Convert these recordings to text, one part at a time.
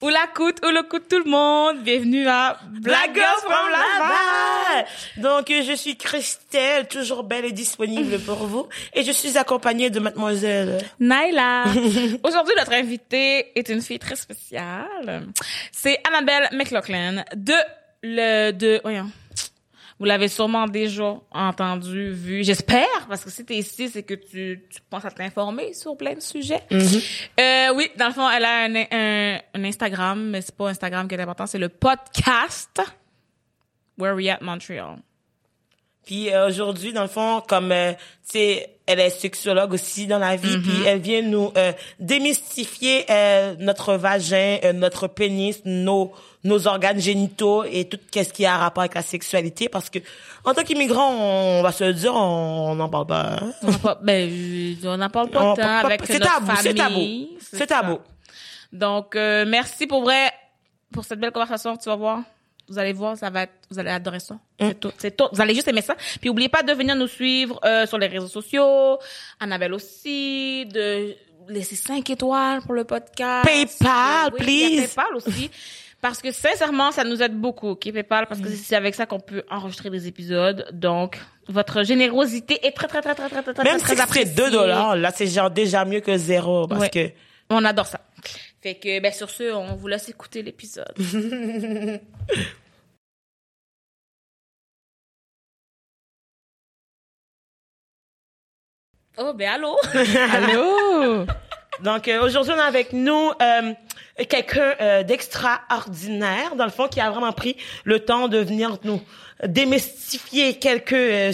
Ou la coûte, ou le coûte tout le monde. Bienvenue à Black Girls from Laval. Donc, je suis Christelle, toujours belle et disponible pour vous. Et je suis accompagnée de mademoiselle. Naila. Aujourd'hui, notre invitée est une fille très spéciale. C'est Annabelle McLaughlin de le, de, voyons. Vous l'avez sûrement déjà entendu, vu, j'espère, parce que si t'es ici, c'est que tu, tu penses à t'informer sur plein de sujets. Euh, oui, dans le fond, elle a un, un, un Instagram, mais c'est pas Instagram qui est important, c'est le podcast Where We At Montreal? Puis euh, aujourd'hui, dans le fond, comme euh, tu sais, elle est sexologue aussi dans la vie, puis elle vient nous euh, démystifier euh, notre vagin, euh, notre pénis, nos nos organes génitaux et tout qu'est-ce qui a rapport avec la sexualité, parce que en tant qu'immigrant, on va se dire, on n'en parle pas. hein. On ben, n'en parle pas On tant avec c'est notre tabou, c'est famille. tabou. C'est tabou. Donc, euh, merci pour vrai, pour cette belle conversation. Tu vas voir. Vous allez voir, ça va être, vous allez adorer ça. Mm. C'est tout, c'est tout. Vous allez juste aimer ça. Puis, oubliez pas de venir nous suivre, euh, sur les réseaux sociaux. Annabelle aussi, de laisser 5 étoiles pour le podcast. PayPal, Oui, il y a please. PayPal aussi. Parce que sincèrement, ça nous aide beaucoup, OK, PayPal, parce Mm. que c'est avec ça qu'on peut enregistrer des épisodes. Donc, votre générosité est très, très, très, très, très, très, très, Même très si c'est appréciée. 2 dollars, là, c'est genre déjà mieux que zéro, parce Ouais. que On adore ça. Fait que, ben, sur ce, on vous laisse écouter l'épisode. oh, ben, allô? Allô? Donc euh, aujourd'hui, on a avec nous euh, quelqu'un euh, d'extraordinaire, dans le fond, qui a vraiment pris le temps de venir nous démystifier quelques euh,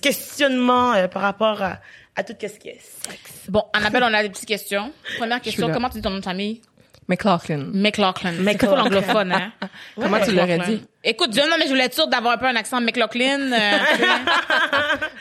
questionnements euh, par rapport à, à tout ce qui est sexe. bon, Annabelle, on a des petites questions. Première question, comment tu dis ton nom de famille? McLaughlin. McLaughlin. C'est McLaughlin. pas l'anglophone, hein? Comment tu l'aurais dit? Écoute, John, non, mais je voulais être sûre d'avoir un peu un accent McLaughlin. euh.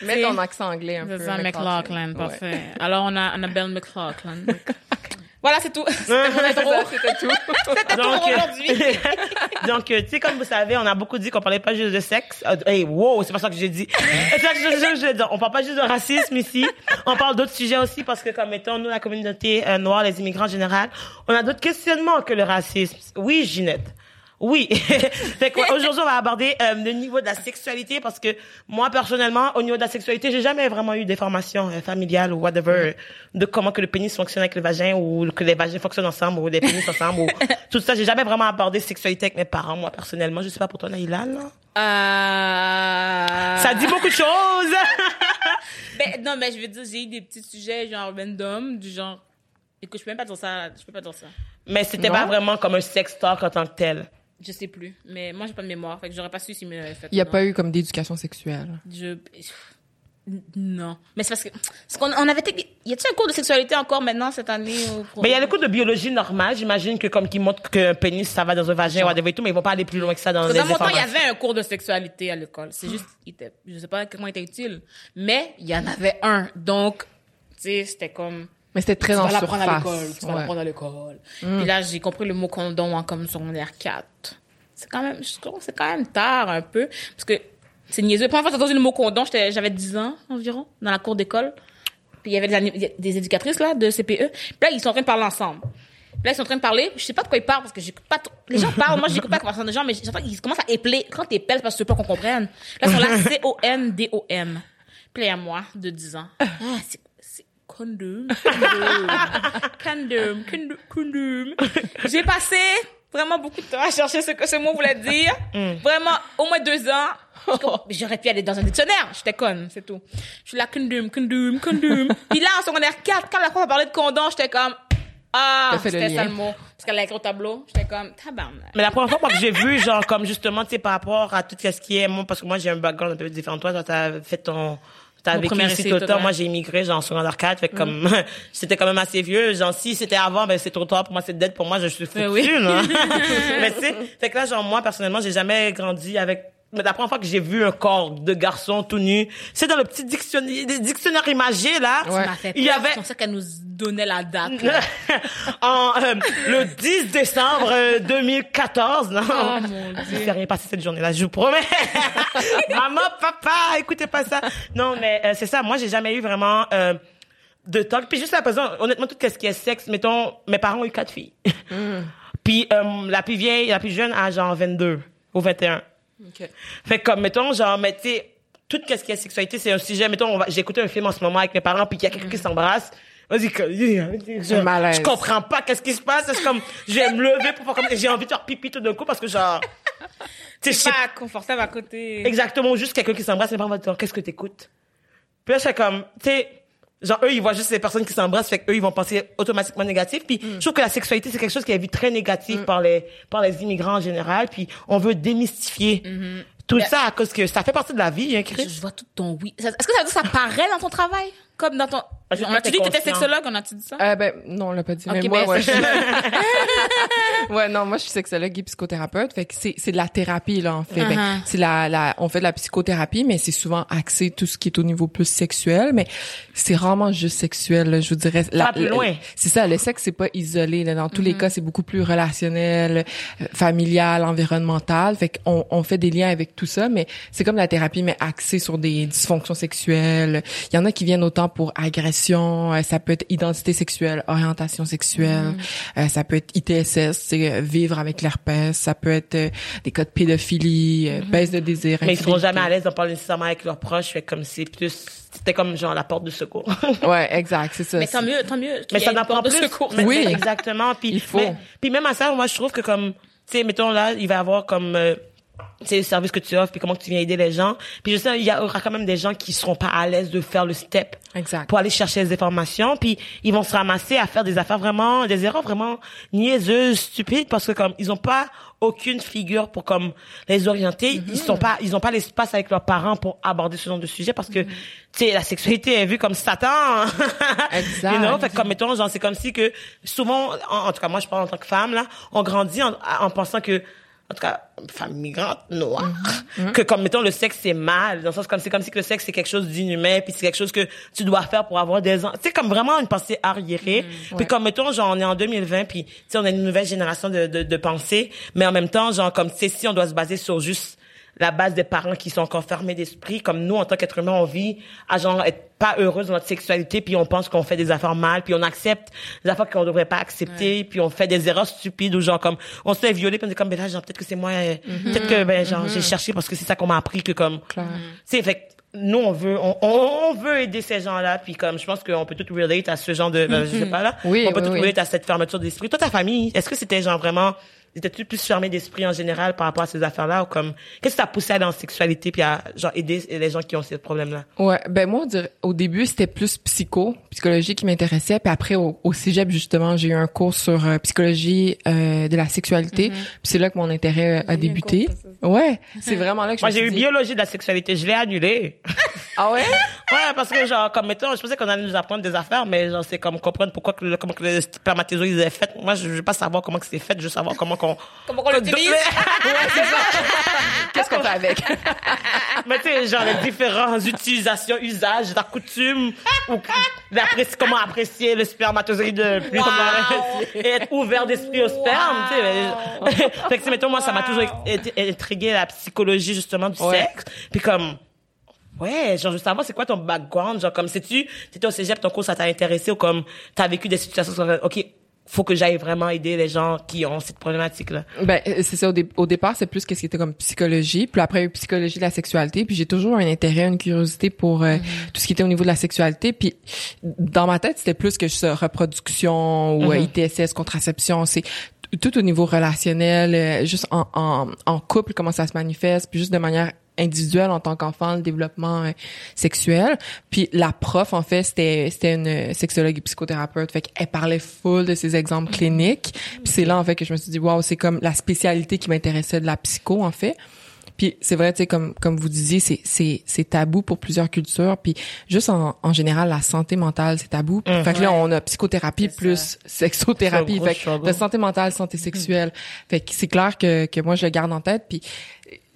Mets ton accent anglais un peu. C'est ça, McLaughlin, Ouais. parfait. Alors, on a Annabelle McLaughlin. voilà, c'est tout. C'était tout. C'était tout pour euh, aujourd'hui. Donc, euh, tu sais, comme vous savez, on a beaucoup dit qu'on parlait pas juste de sexe. Euh, hey, wow, c'est pas ça que j'ai dit. C'est ça que je, je. On parle pas juste de racisme ici. On parle d'autres sujets aussi parce que, comme étant nous, la communauté euh, noire, les immigrants en général, on a d'autres questionnements que le racisme. Oui, Ginette. Oui. fait qu'aujourd'hui, on va aborder euh, le niveau de la sexualité parce que moi, personnellement, au niveau de la sexualité, j'ai jamais vraiment eu des formations euh, familiales ou whatever euh, de comment que le pénis fonctionne avec le vagin ou que les vagins fonctionnent ensemble ou les pénis ensemble ou tout ça. J'ai jamais vraiment abordé sexualité avec mes parents, moi, personnellement. Je sais pas pour toi, Naïla, là. Euh... Ça dit beaucoup de choses! Ben, non, mais je veux dire, j'ai eu des petits sujets genre random, du genre... Écoute, je peux même pas dire ça. Je peux pas dire ça. Mais c'était pas vraiment comme un sex talk en tant que tel. Je sais plus. Mais moi, j'ai pas de mémoire. Fait que j'aurais pas su s'il me l'avait fait. Il n'y a ou non. pas eu comme d'éducation sexuelle. Je... Non. Mais c'est parce que... Parce qu'on on avait... Y a-t-il un cours de sexualité encore maintenant cette année? au- Mais il y a le cours de biologie normale, j'imagine que comme qui montre qu'un pénis, ça va dans un vagin, whatever et tout, mais ils vont pas aller plus loin que ça dans les dans mon temps, il y avait un cours de sexualité à l'école. C'est juste, il était, je sais pas comment il était utile, mais il y en avait un. Donc, tu sais, c'était comme, Mais c'était très tu en vas l'apprendre à l'école, surface. tu vas Ouais. l'apprendre à l'école. Puis là, j'ai compris le mot condom en comme secondaire 4. C'est quand même, je trouve c'est quand même tard un peu, parce que c'est niaiseux. La première fois que j'ai entendu le mot condom, j'avais 10 ans environ, dans la cour d'école. Puis il y avait des, éducatrices là de CPE. Puis là, ils sont en train de parler ensemble. Puis là, ils sont en train de parler. Je sais pas de quoi ils parlent parce que j'écoute pas trop. Les gens parlent. Moi, j'écoute pas la conversation des gens, mais j'entends qu'ils commencent à épeler. Quand t'épelles, c'est parce que tu veux pas qu'on comprenne. Là, ils sont là, C-O-N-D-O-M. Puis a moi, de 10 ans. Ah, c'est condom. Condom. Condom. Condom. J'ai passé vraiment beaucoup de temps à chercher ce que ce mot voulait dire. Vraiment, au moins deux ans. J'aurais pu aller dans un dictionnaire. J'étais conne, c'est tout. Je suis là, condom, condom, condom. Puis là, en secondaire 4, quand la prof a parlé de condom, j'étais comme, ah, c'était ça le mot. Parce qu'elle a écrit au tableau. J'étais comme, tabarnak. Mais la première fois que j'ai vu, genre, comme justement, tu sais, par rapport à tout ce qui est, moi, parce que moi, j'ai un background un peu différent de toi, toi, t'as fait ton, t'as vécu ici tout le temps. Moi, j'ai immigré, genre, en secondaire 4, fait comme, c'était quand même assez vieux. Genre, si c'était avant, ben, c'est trop tard pour moi, c'est dead pour moi, je suis foutue, Ben oui. Mais tu sais, fait que là, genre, moi, personnellement, j'ai jamais grandi avec, mais la première fois que j'ai vu un corps de garçon tout nu, c'est dans le petit dictionnaire, des dictionnaires imagés, là. Ouais. Il y avait, C'est comme ça qu'elle nous donnait la date. en euh, le 10 décembre euh, 2014. Non, Oh, mon il s'est rien passé cette journée-là, je vous promets. Maman, papa, écoutez pas ça. Non, mais euh, c'est ça. Moi, j'ai jamais eu vraiment euh, de talk. Puis juste à présent, honnêtement, tout ce qui est sexe, mettons, mes parents ont eu quatre filles. Puis Puis euh, la plus vieille, la plus jeune a genre 22 ou 21. Fait comme, mettons, genre, mais tu sais, tout ce qui est sexualité, c'est un sujet. Mettons, on va- j'ai écouté un film en ce moment avec mes parents, puis il y a quelqu'un qui s'embrasse. Vas-y, je, malaise. je comprends pas qu'est-ce qui se passe. C'est comme, je vais me lever pour faire comme, j'ai envie de faire pipi tout d'un coup parce que genre, tu sais, Pas confortable à côté. Exactement, juste quelqu'un qui s'embrasse, mes parents vont dire, qu'est-ce que t'écoutes? Puis là, c'est comme, tu sais, genre, eux, ils voient juste les personnes qui s'embrassent, fait qu'eux, ils vont penser automatiquement négatif. Puis, je trouve que la sexualité, c'est quelque chose qui est vu très négatif par les, par les immigrants en général. Puis, on veut démystifier tout Mais- ça à cause que ça fait partie de la vie, hein, Chris? Je vois tout ton oui. Est-ce que ça veut dire que ça paraît dans ton travail? Comme dans ton... On a-tu t'es dit que t'étais sexologue? On a-tu dit ça? Euh, ben, non, on l'a pas dit. Ok, mais moi, ben, ouais, c'est- je suis- ouais, non, moi, je suis sexologue et psychothérapeute. Fait que c'est, c'est de la thérapie, là, en fait. Ben, Uh-huh. c'est la, la, on fait de la psychothérapie, mais c'est souvent axé tout ce qui est au niveau plus sexuel, mais c'est rarement juste sexuel, là, je vous dirais. La-. C'est ça, le sexe, c'est pas isolé, là. Dans tous Mm-hmm. les cas, c'est beaucoup plus relationnel, euh, familial, environnemental. Fait qu'on, on fait des liens avec tout ça, mais c'est comme la thérapie, mais axée sur des dysfonctions sexuelles. Il y en a qui viennent autant pour agression, euh, ça peut être identité sexuelle, orientation sexuelle, euh, ça peut être ITSS, c'est euh, vivre avec l'herpès, ça peut être euh, des cas de pédophilie, euh, baisse de désir. Mais ils seront jamais à l'aise d'en parler nécessairement avec leurs proches, fait comme c'est plus, c'était comme genre la porte de secours. Ouais, exact, c'est ça. Mais tant mieux, tant mieux. mais ça n'en prend porte de plus. secours. Mais- Oui. exactement. Puis, Il faut. mais- puis même à ça, moi, je trouve que comme, tu sais, mettons là, il va y avoir comme, euh, sais, le service que tu offres, puis comment que tu viens aider les gens. Puis je sais, il y aura quand même des gens qui seront pas à l'aise de faire le step Exact. pour aller chercher les informations, puis ils vont se ramasser à faire des affaires vraiment, des erreurs vraiment niaiseuses, stupides, parce que comme ils ont pas aucune figure pour comme les orienter, Mm-hmm. ils sont pas, ils ont pas l'espace avec leurs parents pour aborder ce genre de sujet, parce que Mm-hmm. tu sais la sexualité est vue comme Satan. Exact. You know? Fait que comme mettons, genre c'est comme si que souvent, en, en tout cas moi je parle en tant que femme là, on grandit en, en pensant que en tout cas, femme migrante noire, Mm-hmm. que comme mettons le sexe c'est mal, dans le sens comme c'est comme si que le sexe c'est quelque chose d'inhumain, puis c'est quelque chose que tu dois faire pour avoir des enfants. C'est comme vraiment une pensée arriérée. Puis Ouais. comme mettons genre on est en 2020, puis tu sais on a une nouvelle génération de de, de pensée, mais en même temps genre comme tu sais si on doit se baser sur juste la base des parents qui sont encore fermés d'esprit, comme nous, en tant qu'être humain, on vit à genre être pas heureuse dans notre sexualité, puis on pense qu'on fait des affaires mal, puis on accepte des affaires qu'on devrait pas accepter, puis on fait des erreurs stupides ou genre comme, on se fait violer, puis on est comme, ben là, genre, peut-être que c'est moi, euh, peut-être que, ben, genre, j'ai cherché parce que c'est ça qu'on m'a appris que comme, tu sais, fait nous, on veut, on, on, on veut aider ces gens-là, puis comme, je pense qu'on peut tout relate à ce genre de, ben, je sais pas là, Oui, on peut oui, tout oui. relate à cette fermeture d'esprit. Toi, ta famille, est-ce que c'était genre vraiment, étais-tu plus fermé d'esprit en général par rapport à ces affaires-là ou comme, qu'est-ce qui t'a poussé à aller en sexualité puis à, genre, aider les gens qui ont ces problèmes-là? Ouais, ben moi on dirait- au début c'était plus psycho, psychologie qui m'intéressait, puis après au, au cégep justement j'ai eu un cours sur euh, psychologie euh, de la sexualité, puis c'est là que mon intérêt euh, a débuté. Ouais, c'est vraiment là que je Moi, j'ai eu dit- biologie de la sexualité, je l'ai annulé. Ah ouais? ouais, parce que genre, comme mettons, je pensais qu'on allait nous apprendre des affaires, mais genre, c'est comme comprendre pourquoi que le, comment que le spermatozoïde est fait. Moi, je, je veux pas savoir comment que c'est fait, je veux savoir comment qu'on... Comment qu'on l'utilise? Qu'est-ce qu'on fait avec? Mais tu sais, genre, les différentes utilisations, usages, la coutume, ou comment apprécier le spermatozoïde le plus, Wow. et être ouvert d'esprit au sperme, tu sais. fait que, mettons, moi, ça m'a toujours intrigué la psychologie, justement, du Ouais. sexe. Puis comme, ouais, genre, je veux savoir, c'est quoi ton background? Genre, comme, sais-tu, t'étais au cégep, ton cours, ça t'a intéressé ou comme, t'as vécu des situations, OK, faut que j'aille vraiment aider les gens qui ont cette problématique-là. Ben euh, c'est ça au, dé- au départ c'est plus qu'est-ce qui était comme psychologie, puis après psychologie de la sexualité, puis j'ai toujours un intérêt, une curiosité pour euh, tout ce qui était au niveau de la sexualité, puis dans ma tête c'était plus que juste reproduction ou euh, ITSS, contraception, c'est tout au niveau relationnel, juste en, en, en couple comment ça se manifeste, puis juste de manière individuelle en tant qu'enfant, le développement euh, sexuel. Puis la prof, en fait, c'était c'était une sexologue et psychothérapeute. Fait qu'elle parlait full de ses exemples cliniques. Puis c'est là, en fait, que je me suis dit, waouh, c'est comme la spécialité qui m'intéressait de la psycho, en fait. Puis c'est vrai, tu sais, comme comme vous disiez, c'est c'est c'est tabou pour plusieurs cultures. Puis juste en, en général, la santé mentale, c'est tabou. Fait que là, on a psychothérapie plus sexothérapie. Fait que de santé mentale, santé sexuelle. Fait que c'est clair que que moi je le garde en tête. Puis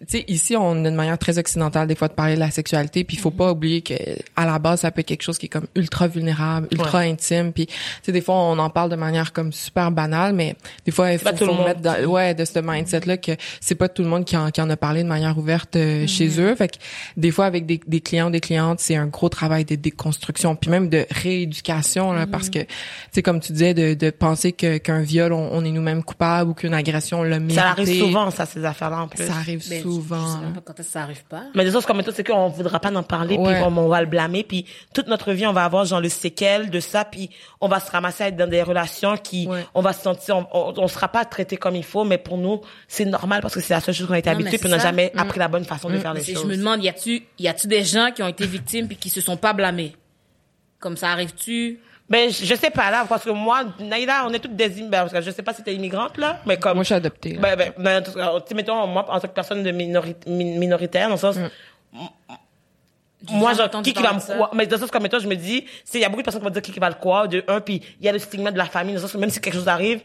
tu sais, ici, on a une manière très occidentale des fois de parler de la sexualité, puis il faut pas oublier que à la base, ça peut être quelque chose qui est comme ultra vulnérable, ultra intime, puis tu sais, des fois, on en parle de manière comme super banale, mais des fois, il faut, faut mettre dans, ouais, de ce mindset-là que c'est pas tout le monde qui en, qui en a parlé de manière ouverte euh, chez eux. Fait que des fois, avec des, des clients, des clientes, c'est un gros travail de déconstruction, puis même de rééducation, là, parce que, tu sais, comme tu disais, de, de penser que qu'un viol, on, on est nous-mêmes coupables ou qu'une agression, on l'a mérité. Ça arrive souvent, ça, ces affaires-là, en plus. Ça arrive Ben, souvent. Je sais même pas quand ça arrive pas. Mais des choses comme toi, c'est qu'on voudra pas en parler, Ouais. puis on, on va le blâmer, puis toute notre vie, on va avoir genre le séquel de ça, puis on va se ramasser à être dans des relations qui, Ouais. on va se sentir, on, on, on sera pas traité comme il faut, mais pour nous, c'est normal parce que c'est la seule chose qu'on a été Non, habitué, puis on n'a ça. jamais appris la bonne façon de faire les Mais choses. Je me demande, y a-tu, y a-tu des gens qui ont été victimes puis qui se sont pas blâmés? Comme ça arrive-tu? Ben, je, je sais pas là, parce que moi, Naïla, on est toutes des immigrants, parce que je sais pas si t'es immigrante là, mais comme. Moi, je suis adoptée. là. Ben, ben, ben, en tout cas, tu sais, mettons, moi, en tant que personne de minori- min- minoritaire, dans le sens, moi, J'ai genre, entendu qui, qui va me croire? Mais dans le sens, comme toi, je me dis, c'est, il y a beaucoup de personnes qui vont dire qui, qui va le croire, de un, puis il y a le stigma de la famille, dans le sens que même si quelque chose arrive,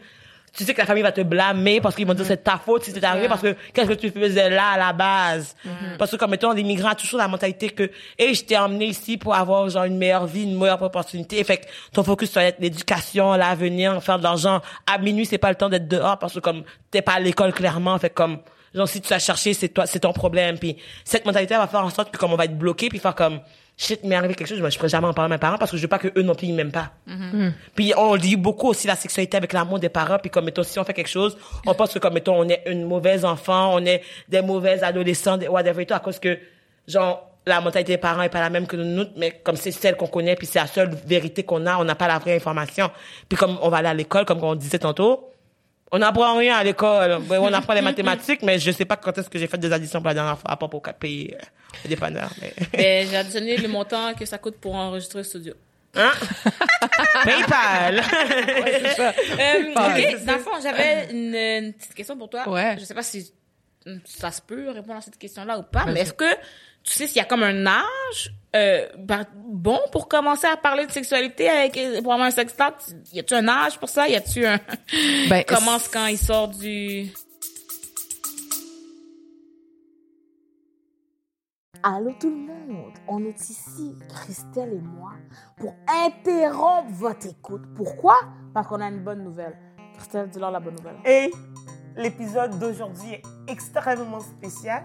tu sais que la famille va te blâmer parce qu'ils vont dire c'est ta faute si c'est arrivé parce que qu'est-ce que tu faisais là à la base? Parce que comme mettons l'immigrant a toujours la mentalité que et je t'ai emmené ici pour avoir genre une meilleure vie une meilleure opportunité. Fait que ton focus sur l'éducation l'avenir faire de l'argent. À minuit c'est pas le temps d'être dehors parce que comme t'es pas à l'école clairement. Fait comme genre si tu as cherché c'est toi c'est ton problème. Puis cette mentalité va faire en sorte que comme on va être bloqué puis faire comme shit m'est arrivé quelque chose moi je pourrais jamais en parler à mes parents parce que je veux pas que eux non plus ils m'aiment pas puis on dit beaucoup aussi la sexualité avec l'amour des parents. Puis comme mettons, si on fait quelque chose, on pense que comme mettons, on est une mauvaise enfant, on est des mauvais adolescents, des whatever et tout, à cause que genre la mentalité des parents est pas la même que nous, mais comme c'est celle qu'on connaît, puis c'est la seule vérité qu'on a, on n'a pas la vraie information. Puis comme on va aller à l'école, comme on disait tantôt, on n'apprend rien à l'école. Ouais, on apprend les mathématiques, mais je sais pas quand est-ce que j'ai fait des additions pour la dernière fois, à part pour payer euh, le dépanneur. Mais... Ben, j'ai additionné le montant que ça coûte pour enregistrer le studio. Hein? PayPal! Euh, ok, dans le fond, j'avais une, une petite question pour toi. Ouais. Je sais pas si ça se peut répondre à cette question-là ou pas, mais est-ce que tu sais s'il y a comme un âge euh, ben, bon pour commencer à parler de sexualité avec pour avoir un sextant? Y a-tu un âge pour ça? Y a-tu un Ben, commence quand il sort du Allô tout le monde, on est ici, Christelle et moi, pour interrompre votre écoute. Pourquoi? Parce qu'on a une bonne nouvelle. Christelle, dis-leur la bonne nouvelle. Et l'épisode d'aujourd'hui est extrêmement spécial.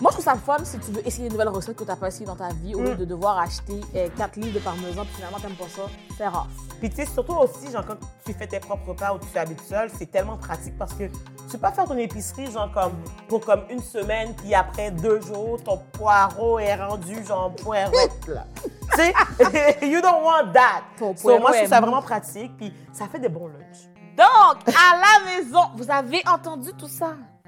Moi, je trouve ça le fun si tu veux essayer une nouvelle recette que tu n'as pas essayé dans ta vie, au lieu de devoir acheter 4 livres de parmesan, puis finalement, t'aimes pas ça. C'est rare. Puis tu sais, surtout aussi, genre, quand tu fais tes propres repas ou tu habites seul, c'est tellement pratique parce que tu peux pas faire ton épicerie, genre, comme, pour comme une semaine, puis après deux jours, ton poireau est rendu, genre, poirette, là. tu sais, you don't want that. Ton So, moi, je trouve ça vraiment pratique, puis ça fait des bons lunchs. Donc, à la maison, vous avez entendu tout ça?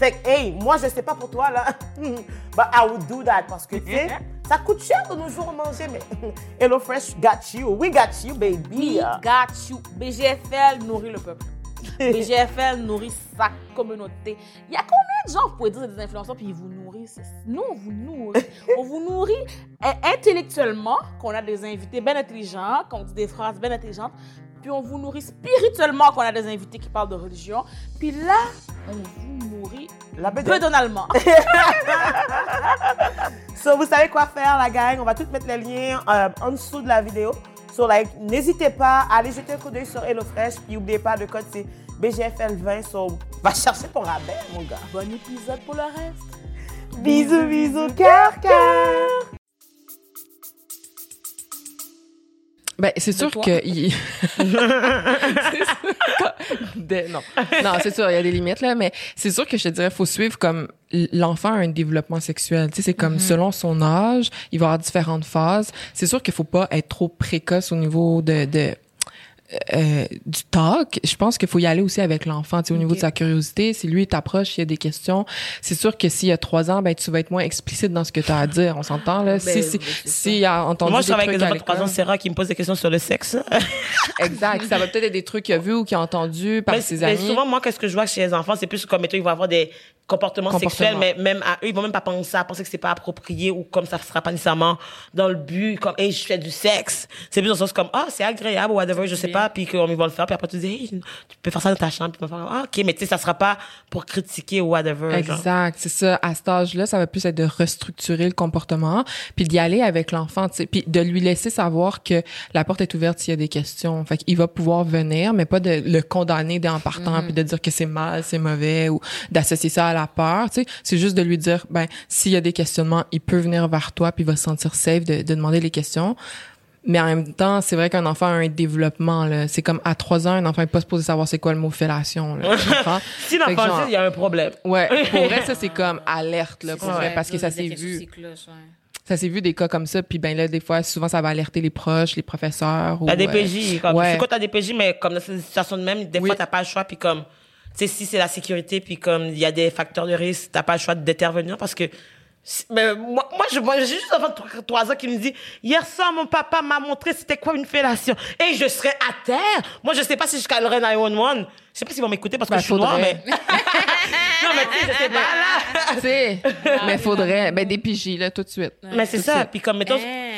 Fait que, hey, moi, je sais pas pour toi, là. But I would do that parce que, tu sais, ça coûte cher de nos jours manger, mais HelloFresh got you. We got you, baby. We got you. BGFL nourrit le peuple. BGFL nourrit sa communauté. Il y a combien de gens, vous pouvez dire, des influenceurs, puis ils vous nourrissent? Nous, on vous nourrit. on vous nourrit eh, intellectuellement, qu'on a des invités bien intelligents, qu'on dit des phrases bien intelligentes, puis on vous nourrit spirituellement, qu'on a des invités qui parlent de religion. Puis là, on vous nourrit La peu bedaine. donalement. So, vous savez quoi faire, la gang? On va tout mettre les liens euh, en dessous de la vidéo. So, like, n'hésitez pas à aller jeter un coup d'œil sur HelloFresh. Puis, n'oubliez pas, le code, c'est BGFL20. So, va chercher ton rabais, mon gars. bon épisode pour le reste. Bisous, bisous, cœur, cœur. Ben, c'est sûr toi? que il... Non, non, c'est sûr, il y a des limites là, mais c'est sûr que je te dirais, faut suivre comme l'enfant a un développement sexuel. Tu sais, c'est comme selon son âge, il va avoir différentes phases. C'est sûr qu'il faut pas être trop précoce au niveau de, de euh, du talk, je pense qu'il faut y aller aussi avec l'enfant, tu sais, au niveau de sa curiosité. Si lui t'approche, il y a des questions, c'est sûr que s'il y a trois ans, ben tu vas être moins explicite dans ce que tu as à dire. On s'entend là. si si ben, c'est ça. s'il a entendu Moi, je travaille avec des enfants de 3 ans, rare qui me posent des questions sur le sexe. Exact. Ça va peut-être être des trucs qu'il a vus ou qu'il a entendus par mais, ses mais amis. souvent, moi, qu'est-ce que je vois chez les enfants, c'est plus comme, mettons, ils vont avoir des comportements, Comportements. sexuels, mais même à eux, ils vont même pas penser à penser que c'est pas approprié ou comme ça sera pas nécessairement dans le but, comme, hey, je fais du sexe. C'est plus dans le sens comme, ah, c'est agréable ou whatever, je sais pas, puis qu'on va le faire, puis après tu dis, hey, tu peux faire ça dans ta chambre, puis faire, ah, ok, mais tu sais, ça sera pas pour critiquer ou whatever. Exact, c'est ça. À cet âge-là, ça va plus être de restructurer le comportement, puis d'y aller avec l'enfant, puis de lui laisser savoir que la porte est ouverte s'il y a des questions. Fait qu'il va pouvoir venir, mais pas de le condamner dès en partant, puis de dire que c'est mal, c'est mauvais, ou d'associer ça à la peur. Tu sais, c'est juste de lui dire, ben, s'il y a des questionnements, il peut venir vers toi, puis il va se sentir safe de, de demander les questions. Mais en même temps, c'est vrai qu'un enfant a un développement. là. C'est comme à trois ans, un enfant n'est pas supposé savoir c'est quoi le mot fellation. Là? Si l'enfant genre- sait, il y a un problème. Ouais, pour vrai, ça c'est comme alerte là, pour vrai, parce que ça s'est vu, ouais. ça s'est vu des cas comme ça, puis ben là des fois, souvent ça va alerter les proches, les professeurs. ou, T'as des euh, PJ, comme, ouais. c'est quoi t'as des PJ, mais comme dans cette situation de même, des Oui. fois t'as pas le choix, puis comme, tu sais, si c'est la sécurité, puis comme il y a des facteurs de risque, t'as pas le choix d'intervenir parce que, mais moi, moi, je, moi, j'ai juste de trois- trois ans qui me dit, hier soir, mon papa m'a montré c'était quoi une fellation. Et je serais à terre. Moi, je sais pas si je calerais 911. Je sais pas s'ils vont m'écouter parce que Ben, je suis noire, mais. non, mais tu sais, je sais pas, là. Tu sais, mais faudrait, ben des PJ là tout de suite. Mais c'est ça. Puis comme, mettons, Eh.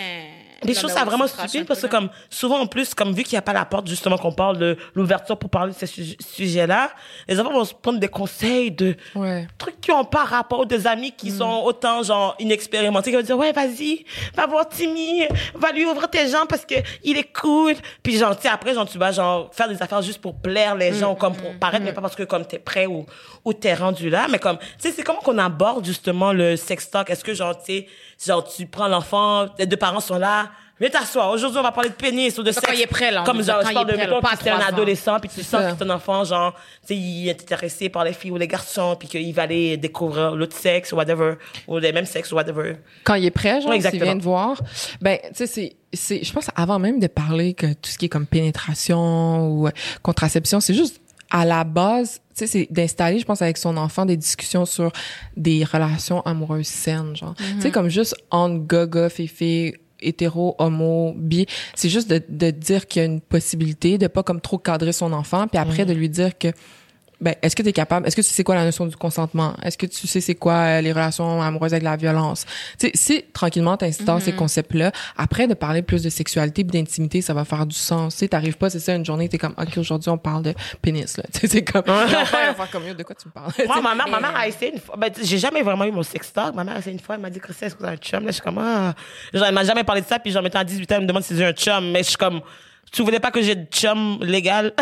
Des choses, ça vraiment stupide parce que là. comme souvent en plus, comme vu qu'il n'y a pas la porte justement qu'on parle de l'ouverture pour parler de ces sujets- sujets-là, les enfants vont se prendre des conseils de Ouais. trucs qui ont pas rapport des amis qui sont autant genre inexpérimentés qui vont dire ouais vas-y va voir Timmy va lui ouvrir tes jambes parce que il est cool puis genre tu sais après genre tu vas genre faire des affaires juste pour plaire les gens ou comme pour paraître mais pas parce que comme t'es prêt ou ou t'es rendu là mais comme tu sais c'est comment qu'on aborde justement le sex talk? Est-ce que genre tu sais genre tu prends l'enfant les deux parents sont là Viens t'asseoir. Aujourd'hui, on va parler de pénis ou de Quand sexe. il est prêt, là, Comme genre, quand je parle de, mettons, pas c'est un adolescent, puis tu sens que ton enfant, genre, tu sais, il est intéressé par les filles ou les garçons, puis qu'il va aller découvrir l'autre sexe ou whatever, ou les mêmes sexes ou whatever. Quand il est prêt, genre, s'il vient de voir, ben, tu sais, c'est, c'est, je pense avant même de parler que tout ce qui est comme pénétration ou euh, contraception, c'est juste à la base, tu sais, c'est d'installer, je pense, avec son enfant des discussions sur des relations amoureuses saines, genre. Tu sais, comme juste entre gaga, féfé, hétéro, homo, bi, c'est juste de, de dire qu'il y a une possibilité, de pas comme trop cadrer son enfant, puis après de lui dire que ben, est-ce que tu es capable, est-ce que tu sais quoi la notion du consentement? Est-ce que tu sais c'est quoi euh, les relations amoureuses avec la violence? Tu sais, si tranquillement t'installes ces concepts-là, après de parler plus de sexualité puis d'intimité, ça va faire du sens. Tu sais, t'arrives pas, c'est ça, une journée, t'es comme, OK, aujourd'hui, on parle de pénis, là. Tu sais, c'est comme, il va faire comme, de quoi tu me parles? Moi, ma mère, ma mère a essayé une fois. Ben, j'ai jamais vraiment eu mon sex talk. Ma mère a essayé une fois. Elle m'a dit, Christine, est-ce que vous un chum? Là, je suis comme, ah. Genre, elle m'a jamais parlé de ça. Puis, genre, mettons, à 18 ans, elle me demande si j'ai un chum. Mais je suis comme, tu voulais pas que j'ai de chum légal?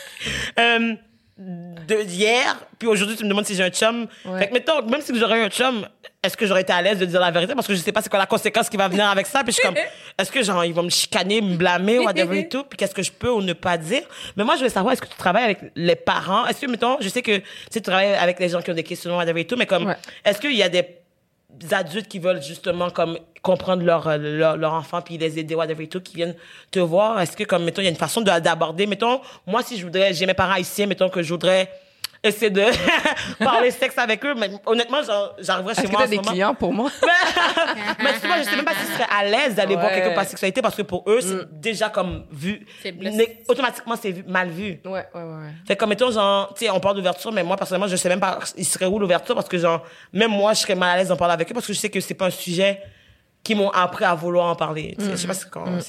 euh, de hier, puis aujourd'hui, tu me demandes si j'ai un chum. Ouais. Fait que, mettons, même si j'aurais eu un chum, est-ce que j'aurais été à l'aise de dire la vérité? Parce que je sais pas c'est quoi la conséquence qui va venir avec ça. Puis je suis comme, est-ce que genre, ils vont me chicaner, me blâmer, whatever et tout? Puis qu'est-ce que je peux ou ne pas dire? Mais moi, je veux savoir, est-ce que tu travailles avec les parents? Est-ce que, mettons, je sais que tu sais, tu travailles avec les gens qui ont des questions, whatever et tout, mais comme, Ouais. est-ce qu'il y a des adultes qui veulent justement comme comprendre leur, euh, leur, leur enfant puis les aider, whatever et tout, qui viennent te voir? Est-ce que, comme, mettons, il y a une façon de- d'aborder, mettons, moi, si je voudrais, j'ai mes parents haïtiens, mettons que je voudrais essayer de parler sexe avec eux. Mais honnêtement, genre, j'arriverais chez Est-ce que moi en t'as ce des moment. clients pour moi? mais tu vois, je sais même pas s'ils seraient à l'aise d'aller voir quelqu'un par sexualité parce que pour eux, c'est déjà comme vu. Automatiquement, c'est vu- mal vu. Ouais, ouais, ouais. ouais. Fait comme mettons, genre, tu sais, on parle d'ouverture, mais moi, personnellement, je sais même pas, il serait où l'ouverture parce que, genre, même moi, je serais mal à l'aise d'en parler avec eux parce que je sais que c'est pas un sujet qui m'ont appris à vouloir en parler. Je sais pas si,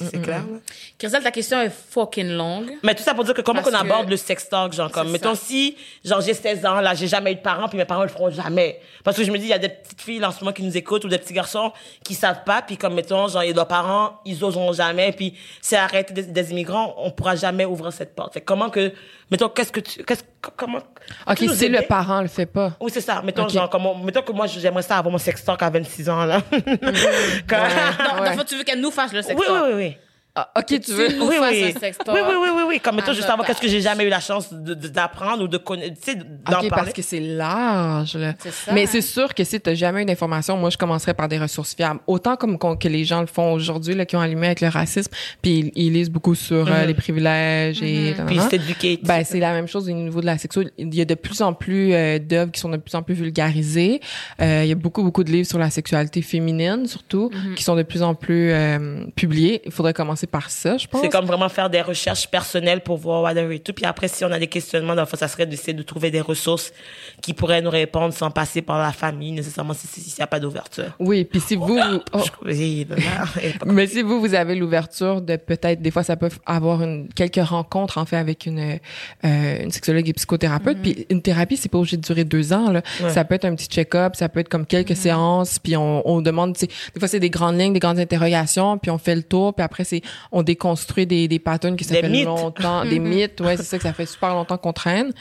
c'est clair. là. Christelle, ta question est fucking longue. Mais tout ça pour dire que comment qu'on que- aborde le sex talk, genre, comme, mettons, ça. si, genre, j'ai 16 ans, là, j'ai jamais eu de parents, puis mes parents le feront jamais. Parce que je me dis, il y a des petites filles, en ce moment, qui nous écoutent, ou des petits garçons, qui savent pas, puis comme, mettons, genre, leurs parents, ils oseront jamais, puis c'est arrêter des, des immigrants, on pourra jamais ouvrir cette porte. Fait comment que, mettons, qu'est-ce que tu, qu'est-ce, comment, OK, si le parent le fait pas. Oui, c'est ça. Mettons, genre, comment, mettons que moi, j'aimerais ça avoir mon sex talk à 26 ans, là. Quand- Ouais. dans le fond, tu veux qu'elle nous fasse le Oui, oui, oui, oui. Ah, OK, tu veux. nous oui, oui. un sex oui, oui, oui, oui, oui. Comme, mettons, juste bah, savoir qu'est-ce que j'ai jamais eu la chance d'apprendre ou de connaître, tu sais, d'en OK, parler? parce que c'est large, là. C'est ça, Mais hein. c'est sûr que si t'as jamais eu d'informations, moi, je commencerais par des ressources fiables. Autant comme que les gens le font aujourd'hui, là, qui ont allumé avec le racisme, puis ils, ils lisent beaucoup sur euh, les privilèges et... Mhm. Puis s'éduquer. Ben, c'est la même chose au niveau de la sexualité. Il y a de plus en plus euh, d'œuvres qui sont de plus en plus vulgarisées. Euh, il y a beaucoup, beaucoup de livres sur la sexualité féminine, surtout, Mhm. qui sont de plus en plus euh, publiés. Il faudrait commencer par ça, je pense. C'est comme vraiment faire des recherches personnelles pour voir whatever et tout. Puis après, si on a des questionnements, dans le fond, ça serait d'essayer de trouver des ressources qui pourraient nous répondre sans passer par la famille, nécessairement, si- si- s'il n'y a pas d'ouverture. Oui, puis si vous... oh. Mais si vous, vous avez l'ouverture de peut-être, des fois, ça peut avoir une, quelques rencontres, en fait, avec une, euh, une sexologue et psychothérapeute. Puis une thérapie, c'est pas obligé de durer deux ans, là. Ouais. Ça peut être un petit check-up, ça peut être comme quelques séances, puis on, on demande, des fois, c'est des grandes lignes, des grandes interrogations, puis on fait le tour, puis après, c'est, on déconstruit des, des patterns que ça Des fait mythes. longtemps, des mythes, ouais, c'est ça que ça fait super longtemps qu'on traîne.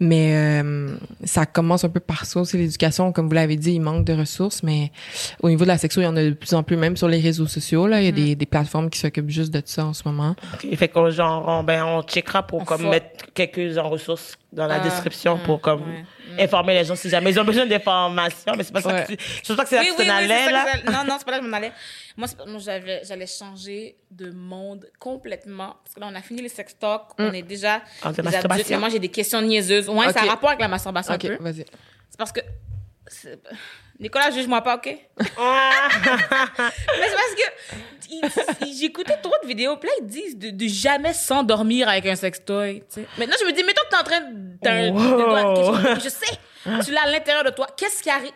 Mais euh, ça commence un peu par ça aussi, l'éducation. Comme vous l'avez dit, il manque de ressources, mais au niveau de la sexo, il y en a de plus en plus, même sur les réseaux sociaux. Là, il y a Mm. des, des plateformes qui s'occupent juste de ça en ce moment. Ok, Fait qu'on genre, on, ben, on checkera pour On comme faut- mettre quelques genre, ressources dans la Ah, description mm, pour comme ouais, informer les gens si jamais ils ont besoin d'informations. Mais c'est pas ça que tu, je pense pas que c'est là que tu allais, là. Non, non, c'est pas là que je m'en allais. Moi, j'allais changer de monde complètement. Parce que là, on a fini les sex talk. On est déjà. De des masturbation. moi, j'ai des questions niaiseuses. Ouais, ça a rapport avec la masturbation OK, vas-y. C'est parce que. Nicolas, juge-moi pas, OK? Ah. Mais c'est parce que j'écoutais trop de vidéos, là, ils disent de, de jamais s'endormir avec un sextoy. Maintenant, je me dis, mettons que t'es en train de. Wow. Je sais, tu l'as à l'intérieur de toi. Qu'est-ce qui arrive?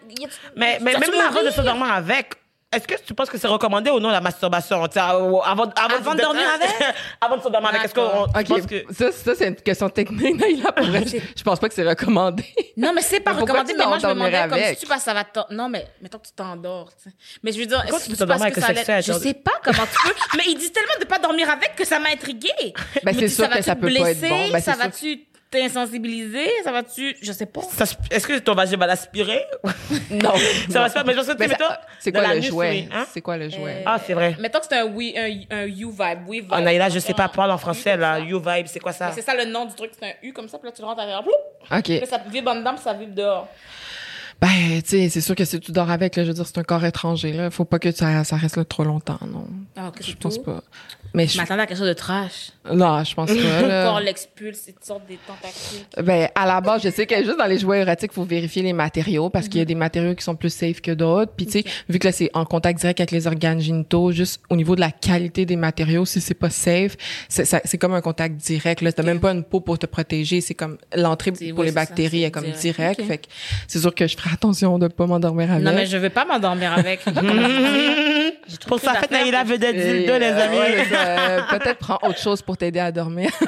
Mais, mais même avant de s'endormir avec, est-ce que tu penses que c'est recommandé ou non la masturbation? Tu avant, avant, Avant de dormir avec? avant de s'endormir avec. Est-ce qu'on D'accord. tu OK, penses que. ça, ça c'est une question technique. Naïla, pour vrai, je, pense pas que c'est recommandé. Non, mais c'est pas Mais recommandé, tu mais moi, je me demandais comme avec? si tu passes, ça va Non, mais mettons que tu t'endors, tu sais. Mais je veux dire, est-ce tu que peux tu penses t'endormir que avec ça allait... Je sais pas comment tu peux, mais ils disent tellement de pas dormir avec que ça m'a intriguée. Ben, c'est sûr que ça te peut pas être blesser? bon. Ben, ça sûr. va-tu t'insensibiliser? Ça va-tu... Je sais pas. ça Est-ce que ton vagin va l'aspirer? Non. Ça va se faire, mais je pense que tu Mais sais, ça- mettons, C'est de quoi le jouet? hein? C'est quoi le jouet? Ah, c'est vrai. Mettons que c'est un oui, un, un you vibe, oui vibe. Oh, Naïla, je sais pas, Un- parle en français, là. ça. You vibe, c'est quoi ça? Mais C'est ça le nom du truc, c'est un U comme ça, puis là tu le rentres à l'intérieur. OK. Puis ça vibre en dedans, puis ça vibre dehors. Ben, tu sais, c'est sûr que si tu dors avec, là, je veux dire, c'est un corps étranger, là. Faut pas que ça, ça reste là trop longtemps, non? Ah, ok, Je c'est pense tout. pas. Mais Je je, m'attendais à quelque chose de trash. Non, je pense pas, là. corps l'expulse, et tu sortes des tentacules. Ben, à la base, je sais que juste dans les jouets érotiques, faut vérifier les matériaux parce qu'il y a des matériaux qui sont plus safe que d'autres. Puis, tu sais, vu que là, c'est en contact direct avec les organes génitaux, juste au niveau de la qualité des matériaux, si c'est pas safe, c'est, c'est comme un contact direct, là. T'as même pas une peau pour te protéger. C'est comme l'entrée C'est- pour oui, les c'est ça, bactéries c'est est comme direct. Fait que c'est sûr que je ferai attention de pas m'endormir avec. Non, mais je veux pas m'endormir avec. Pour sa fête, Naïla veut des dildos, les euh, amis. ça, peut-être prends autre chose pour t'aider à dormir.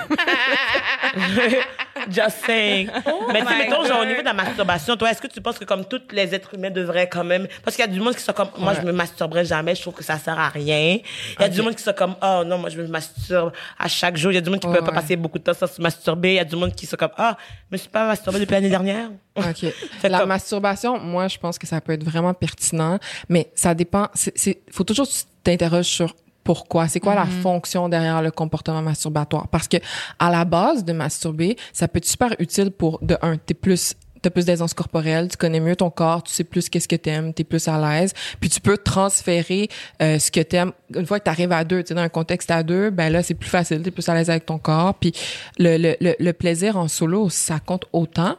Just saying. mais tu sais, mettons, genre, au niveau de la masturbation, toi, est-ce que tu penses que comme tous les êtres humains devraient quand même, parce qu'il y a du monde qui sont comme, moi, je me masturberai jamais, je trouve que ça sert à rien. Il y a du monde qui sont comme, oh non, moi, je me masturbe à chaque jour. Il y a du monde qui ne Ouais, peut pas ouais. passer beaucoup de temps sans se masturber. Il y a du monde qui sont comme, ah, je me suis pas masturbé depuis l'année dernière. OK. La comme- masturbation, moi, je pense que ça peut être vraiment pertinent, mais ça dépend. C'est, faut toujours t'interroges sur pourquoi, c'est quoi la fonction derrière le comportement masturbatoire? Parce que à la base de masturber, ça peut être super utile pour de un, t'es plus T'as plus d'aisance corporelle, tu connais mieux ton corps, tu sais plus qu'est-ce que t'aimes, t'es plus à l'aise. Puis tu peux transférer euh, ce que t'aimes. Une fois que t'arrives à deux, tu dans un contexte à deux, ben là c'est plus facile, t'es plus à l'aise avec ton corps. Puis le, le, le, le plaisir en solo, ça compte autant.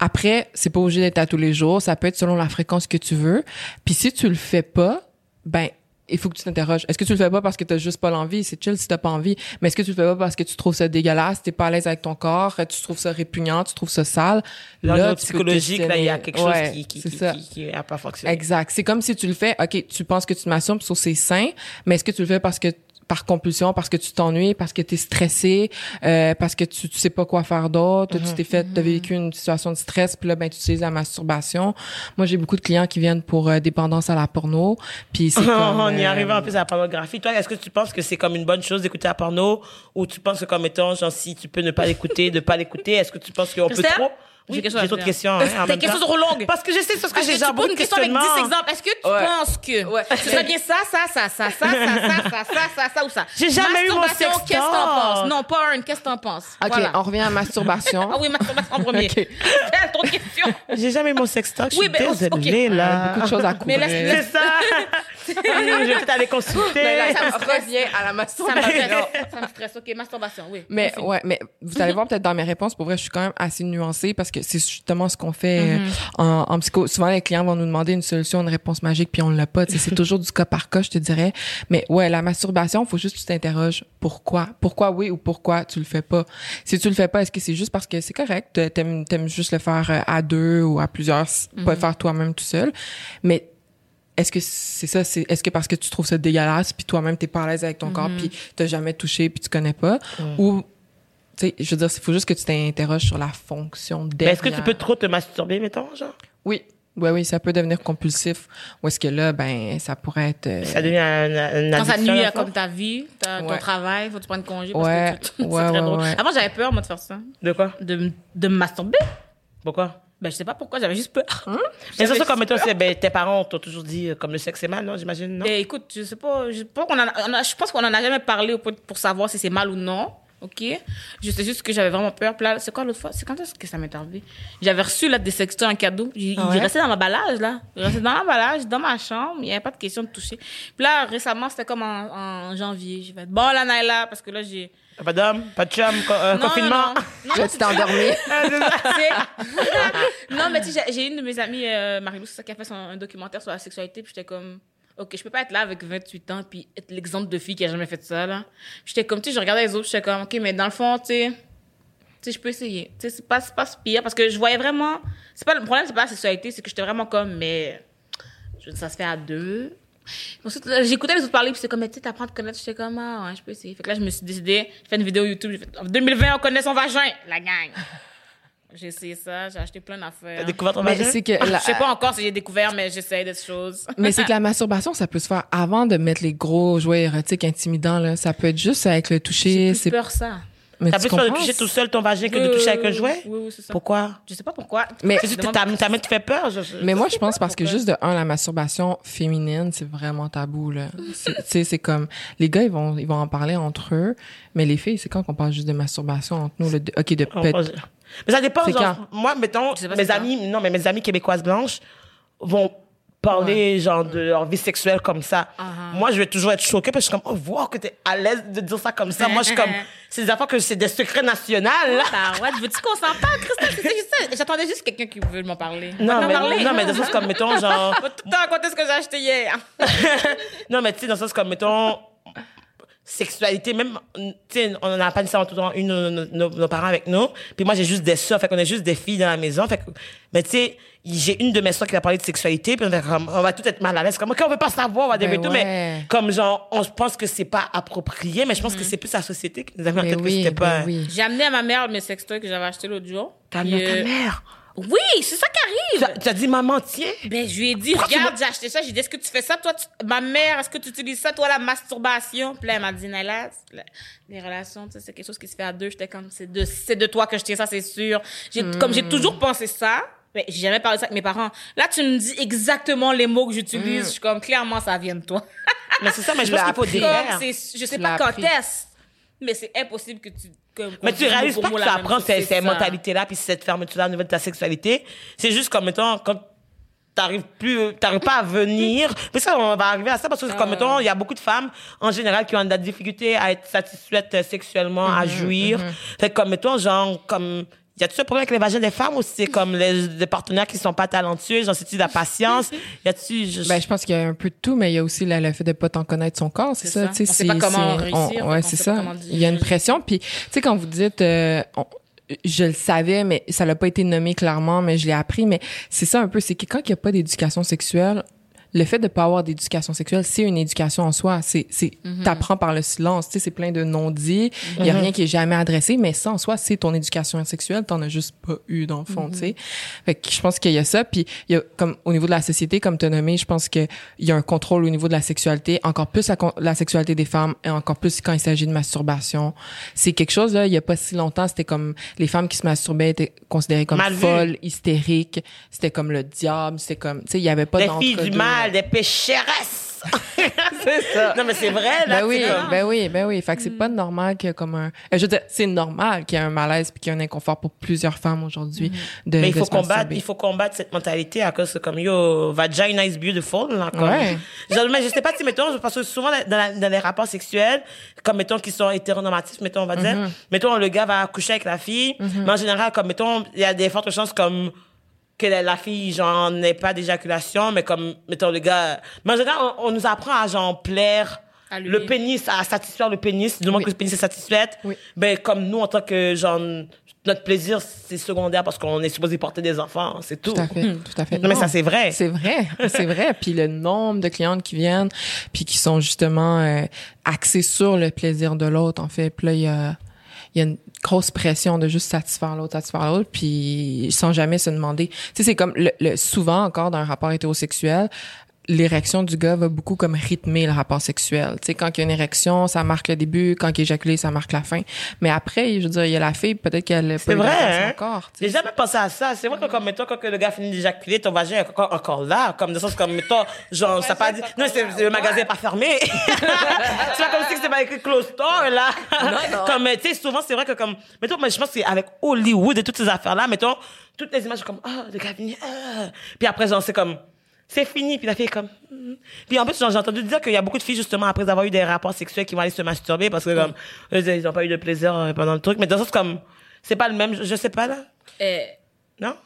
Après, c'est pas obligé d'être à tous les jours. Ça peut être selon la fréquence que tu veux. Puis si tu le fais pas, ben il faut que tu t'interroges. Est-ce que tu le fais pas parce que t'as juste pas l'envie? C'est chill si t'as pas envie. Mais est-ce que tu le fais pas parce que tu trouves ça dégueulasse, t'es pas à l'aise avec ton corps, tu trouves ça répugnant, tu trouves ça sale? Là, psychologique, là, il y a quelque chose Ouais, qui, qui, qui, qui, qui a pas fonctionné. Exact. C'est comme si tu le fais, OK, tu penses que tu te masturbes sur c'est sain, mais est-ce que tu le fais parce que par compulsion, parce que tu t'ennuies, parce que tu es stressé, euh, parce que tu, tu sais pas quoi faire d'autre, tu t'es fait, t'as vécu une situation de stress, puis là ben tu utilises la masturbation. Moi j'ai beaucoup de clients qui viennent pour euh, dépendance à la porno, puis c'est comme, on y euh, arrivé en plus à la pornographie. Toi, est-ce que tu penses que c'est comme une bonne chose d'écouter la porno ou tu penses que comme étant, genre, si tu peux ne pas l'écouter, de pas l'écouter, est-ce que tu penses qu'on peut Christelle? Trop? J'ai Oui, quelque chose dire. questions. hein, Tes questions trop longues. Parce que je sais, parce que j'ai tu beaucoup de une question avec 10 questionnements. exemples. Est-ce que tu Ouais. penses que Ouais. ce serait bien ça, ça, ça, ça, ça, ça, ça, ça, ça, ça, ça ou ça? J'ai jamais eu mon Masturbation, sextoy. Qu'est-ce que t'en penses? Non, pas un, qu'est-ce que t'en penses? OK, Voilà. on revient à masturbation. Ah oui, masturbation en premier. Ok. Trop de questions. J'ai jamais eu mon sextoc. Je Oui, suis mais on- désolée, là. Beaucoup de choses à Mais couvrir. laisse- C'est ça. je vais peut-être aller consulter. Mais là, Ça me revient à la masturbation. Ça me stresse. OK, masturbation, oui. Mais ouais, mais vous allez voir peut-être dans mes réponses, pour vrai, je suis quand même assez nuancée parce que c'est justement ce qu'on fait euh, en, en psycho. Souvent, les clients vont nous demander une solution, une réponse magique, puis on l'a pas. C'est toujours du cas par cas, je te dirais. Mais ouais, la masturbation, faut juste que tu t'interroges pourquoi, pourquoi oui ou pourquoi tu le fais pas? Si tu le fais pas, est-ce que c'est juste parce que c'est correct, t'aimes t'aimes juste le faire euh, à deux ou à plusieurs, Mm-hmm. pas le faire toi-même tout seul. Mais est-ce que c'est ça c'est est-ce que parce que tu trouves ça dégueulasse puis toi-même t'es pas à l'aise avec ton corps puis t'as jamais touché puis tu connais pas? Ou tu sais je veux dire il faut juste que tu t'interroges sur la fonction Mais derrière est-ce que tu peux trop te masturber, mettons, genre? oui oui oui ça peut devenir compulsif ou est-ce que là ben ça pourrait être euh, Ça devient un, un Quand ça nuit à comme ta vie, ta- ton travail, faut que tu prennes congé parce Ouais, que tu- c'est ouais, très ouais, drôle. ouais. Avant, j'avais peur, moi, de faire ça. De quoi? De, de me masturber. Pourquoi? Ben, je sais pas pourquoi, j'avais juste peur. Mais J'avais c'est ça, comme c'est, ben, tes parents t'ont toujours dit, euh, comme le sexe c'est mal, non, j'imagine, non? Eh, écoute, je sais pas, je, pas qu'on en a- je pense qu'on en a jamais parlé pour savoir si c'est mal ou non. OK? Je sais juste que j'avais vraiment peur. Puis là, c'est quoi l'autre fois? C'est quand est-ce que ça m'est arrivé? J'avais reçu là, des sextoys en cadeau. Il, ouais? restait dans l'emballage, là. Il restait dans l'emballage, dans ma chambre. Il n'y avait pas de question de toucher. Puis là, récemment, c'était comme en, en janvier. J'ai fait, bon, là, Naila, parce que là, j'ai. Pas d'homme, pas de chum, co- euh, Non, confinement. non, non. tu t'es endormi non, mais tu sais, j'ai- j'ai une de mes amies, euh, Marie-Lou, c'est ça qui a fait son, un documentaire sur la sexualité, puis j'étais comme, OK, je peux pas être là avec 28 ans, puis être l'exemple de fille qui a jamais fait ça, là. J'étais comme, tu sais, je regardais les autres, j'étais comme, OK, mais dans le fond, tu sais, je peux essayer. Tu sais, c'est pas, pas pire, parce que je voyais vraiment, c'est pas, le problème, c'est pas la sexualité, c'est que j'étais vraiment comme, mais, ça se fait à deux. Ensuite, j'écoutais les autres parler, puis c'est comme, mais tu sais, t'apprends à te connaître, j'étais comme, ah, ouais, je peux essayer. Fait que là, je me suis décidée, j'ai fait une vidéo YouTube, j'ai fait, en 2020, on connaît son vagin, la gang. J'ai essayé ça, j'ai acheté plein d'affaires. T'as découvert ton mais vagin? c'est que la- Je sais pas encore si j'ai découvert, mais j'essaie des choses. mais c'est que la masturbation ça peut se faire avant de mettre les gros jouets érotiques intimidants là ça peut être juste avec le toucher J'ai c'est plus peur ça. mais T'as tu plus peur de toucher tout seul ton vagin que de toucher avec un jouet? Oui, oui, c'est ça. Pourquoi? Je sais pas pourquoi. Mais- main te fait peur? je- je- Mais moi, je pense parce que juste de un, la masturbation féminine, c'est vraiment tabou, là. Tu sais, c'est comme, les gars, ils vont, ils vont en parler entre eux, mais les filles, c'est quand qu'on parle juste de masturbation entre nous, là, de- ok, de Mais ça dépend, genre, quand? moi, mettons, mes amis, non, mais mes amis québécoises blanches vont parler, genre, de leur vie sexuelle comme ça. Uh-huh. Moi, je vais toujours être choquée parce que je suis comme, oh, wow, que t'es à l'aise de dire ça comme ça. moi, je suis comme, c'est des affaires que c'est des secrets nationaux. Bah ouais, veux-tu qu'on s'en parle, ça. J'attendais juste quelqu'un qui veut m'en parler. Non, mais, parler. non, mais dans le sens comme, mettons, genre, tout le temps raconter ce que j'ai acheté hier. non, mais tu sais, dans le sens comme, mettons, sexualité, même, tu sais, on n'a pas nécessairement tout le temps une de nos, nos- nos parents avec nous. Puis moi, j'ai juste des soeurs, fait qu'on est juste des filles dans la maison. Fait que, mais tu sais, j'ai une de mes soeurs qui a parlé de sexualité, puis on, est comme, on va tout être mal à l'aise. Comme, OK, on veut pas savoir, on va Ben dire tout, ouais. mais comme genre, on pense que c'est pas approprié, mais je pense que c'est plus la société qui nous a mis en Mais que oui, c'était ben pas. oui. J'ai amené à ma mère mes sextoys que j'avais achetés l'autre jour. Ta Puis, mère, ta euh, mère? Oui, c'est ça qui arrive. tu as dit maman, tiens. Ben, je lui ai dit, regarde, j'ai acheté ça. J'ai dit, est-ce que tu fais ça, toi, tu- ma mère, est-ce que tu utilises ça, toi, la masturbation? Puis là, elle m'a dit, Naila, les relations, tu sais, c'est quelque chose qui se fait à deux. J'étais comme, c'est de, c'est de toi que je tiens ça, c'est sûr. J'ai, Comme j'ai toujours pensé ça, mais j'ai jamais parlé de ça avec mes parents. Là, tu me dis exactement les mots que j'utilise. Je suis comme, clairement, ça vient de toi. Mais c'est ça, mais je pense qu'il faut c'est, je sais Tu pas quand est-ce, mais c'est impossible que tu. comme, Mais tu réalises pas que tu apprends ces, ces mentalités-là, puis cette fermeture-là au niveau de ta sexualité. C'est juste comme, mettons, quand t'arrives plus, t'arrives pas à venir. Mais ça, on va arriver à ça parce que, comme, mettons, il y a beaucoup de femmes, en général, qui ont de la difficulté à être satisfaites sexuellement, à jouir. Fait que, comme, mettons, genre, comme, Y a-tu un problème avec les vagins des femmes ou c'est comme les, les partenaires qui sont pas talentueux, genre c'est-tu de la patience? Y a-tu, je- Ben, je pense qu'il y a un peu de tout, mais il y a aussi le, le fait de pas tant connaître son corps, c'est ça. ça. tu sais, On sait pas comment réussir, ouais, c'est ça. Il y a une pression, puis tu sais quand vous dites, euh, on- je le savais, mais ça l'a pas été nommé clairement, mais je l'ai appris. Mais c'est ça un peu, c'est que quand il y a pas d'éducation sexuelle, le fait de pas avoir d'éducation sexuelle, c'est une éducation en soi. C'est, c'est, Mhm. t'apprends par le silence. Tu sais, c'est plein de non-dits. Il y a rien qui est jamais adressé, mais ça en soi, c'est ton éducation sexuelle. T'en as juste pas eu dans le fond, tu sais. Fait que je pense qu'il y a ça. Puis il y a comme au niveau de la société, comme tu as nommé, je pense que il y a un contrôle au niveau de la sexualité, encore plus la, sexualité des femmes et encore plus quand il s'agit de masturbation. C'est quelque chose là. Il y a pas si longtemps, c'était comme les femmes qui se masturbaient étaient considérées comme Mal vu. folles, hystériques. C'était comme le diable. C'était comme, tu sais, il y avait pas des des pécheresses. c'est ça. Non, mais c'est vrai, là. Ben oui, ben oui, ben oui. Fait que c'est pas normal qu'il y ait comme un. euh, Je veux dire, c'est normal qu'il y ait un malaise puis qu'il y ait un inconfort pour plusieurs femmes aujourd'hui. de Mais il de faut combattre, il faut combattre cette mentalité à cause que comme yo, vagina is beautiful, là, comme. Ouais. Genre, mais je sais pas si, mettons, parce que souvent dans, la- dans les rapports sexuels, comme mettons qui sont hétéronormatifs, mettons, on va dire, Mm-hmm. mettons, le gars va coucher avec la fille, mais en général, comme mettons, il y a des fortes chances comme que la, la fille, genre, n'ait pas d'éjaculation, mais comme, mettons, le gars, mais en général, on, on nous apprend à, genre, plaire, le pénis, à satisfaire le pénis, du moment Oui. que le pénis est satisfait. Oui. Ben, comme nous, en tant que, genre, notre plaisir, c'est secondaire parce qu'on est supposé porter des enfants, c'est tout. Tout à fait, tout à fait. Non, mais ça, c'est vrai. C'est vrai, c'est vrai. Puis le nombre de clientes qui viennent, puis qui sont justement euh, axées sur le plaisir de l'autre, en fait. Puis là, il y a, il y a une grosse pression de juste satisfaire l'autre, satisfaire l'autre, puis sans jamais se demander. Tu sais, c'est comme le, le- souvent encore dans un rapport hétérosexuel, l'érection du gars va beaucoup comme rythmer le rapport sexuel. Tu sais, quand il y a une érection, ça marque le début, quand il est éjaculé, ça marque la fin. Mais après, je veux dire, il y a la fille, peut-être qu'elle a pas C'est vrai, hein? encore. tu sais. J'ai jamais pensé à ça. C'est vrai que, comme, mettons, quand que le gars finit d'éjaculer, ton vagin est encore, encore là. Comme, de sens, comme, mettons, genre, ça pas dit, non, c'est, le magasin est pas fermé. c'est pas comme si c'était pas écrit close store, là. Comme, tu sais, souvent, c'est vrai que, comme, mettons, moi, je pense qu'avec Hollywood et toutes ces affaires-là, mettons, toutes les images, comme, ah, le gars est venu, ah. Puis après, genre, c'est comme, c'est fini. Puis la fille est comme, hmm. puis en plus, j'ai entendu dire qu'il y a beaucoup de filles, justement, après avoir eu des rapports sexuels, qui vont aller se masturber parce que, comme, eux, ils n'ont pas eu de plaisir euh, pendant le truc. Mais dans le sens, comme, c'est pas le même, je, je sais pas, là. Eh, Non?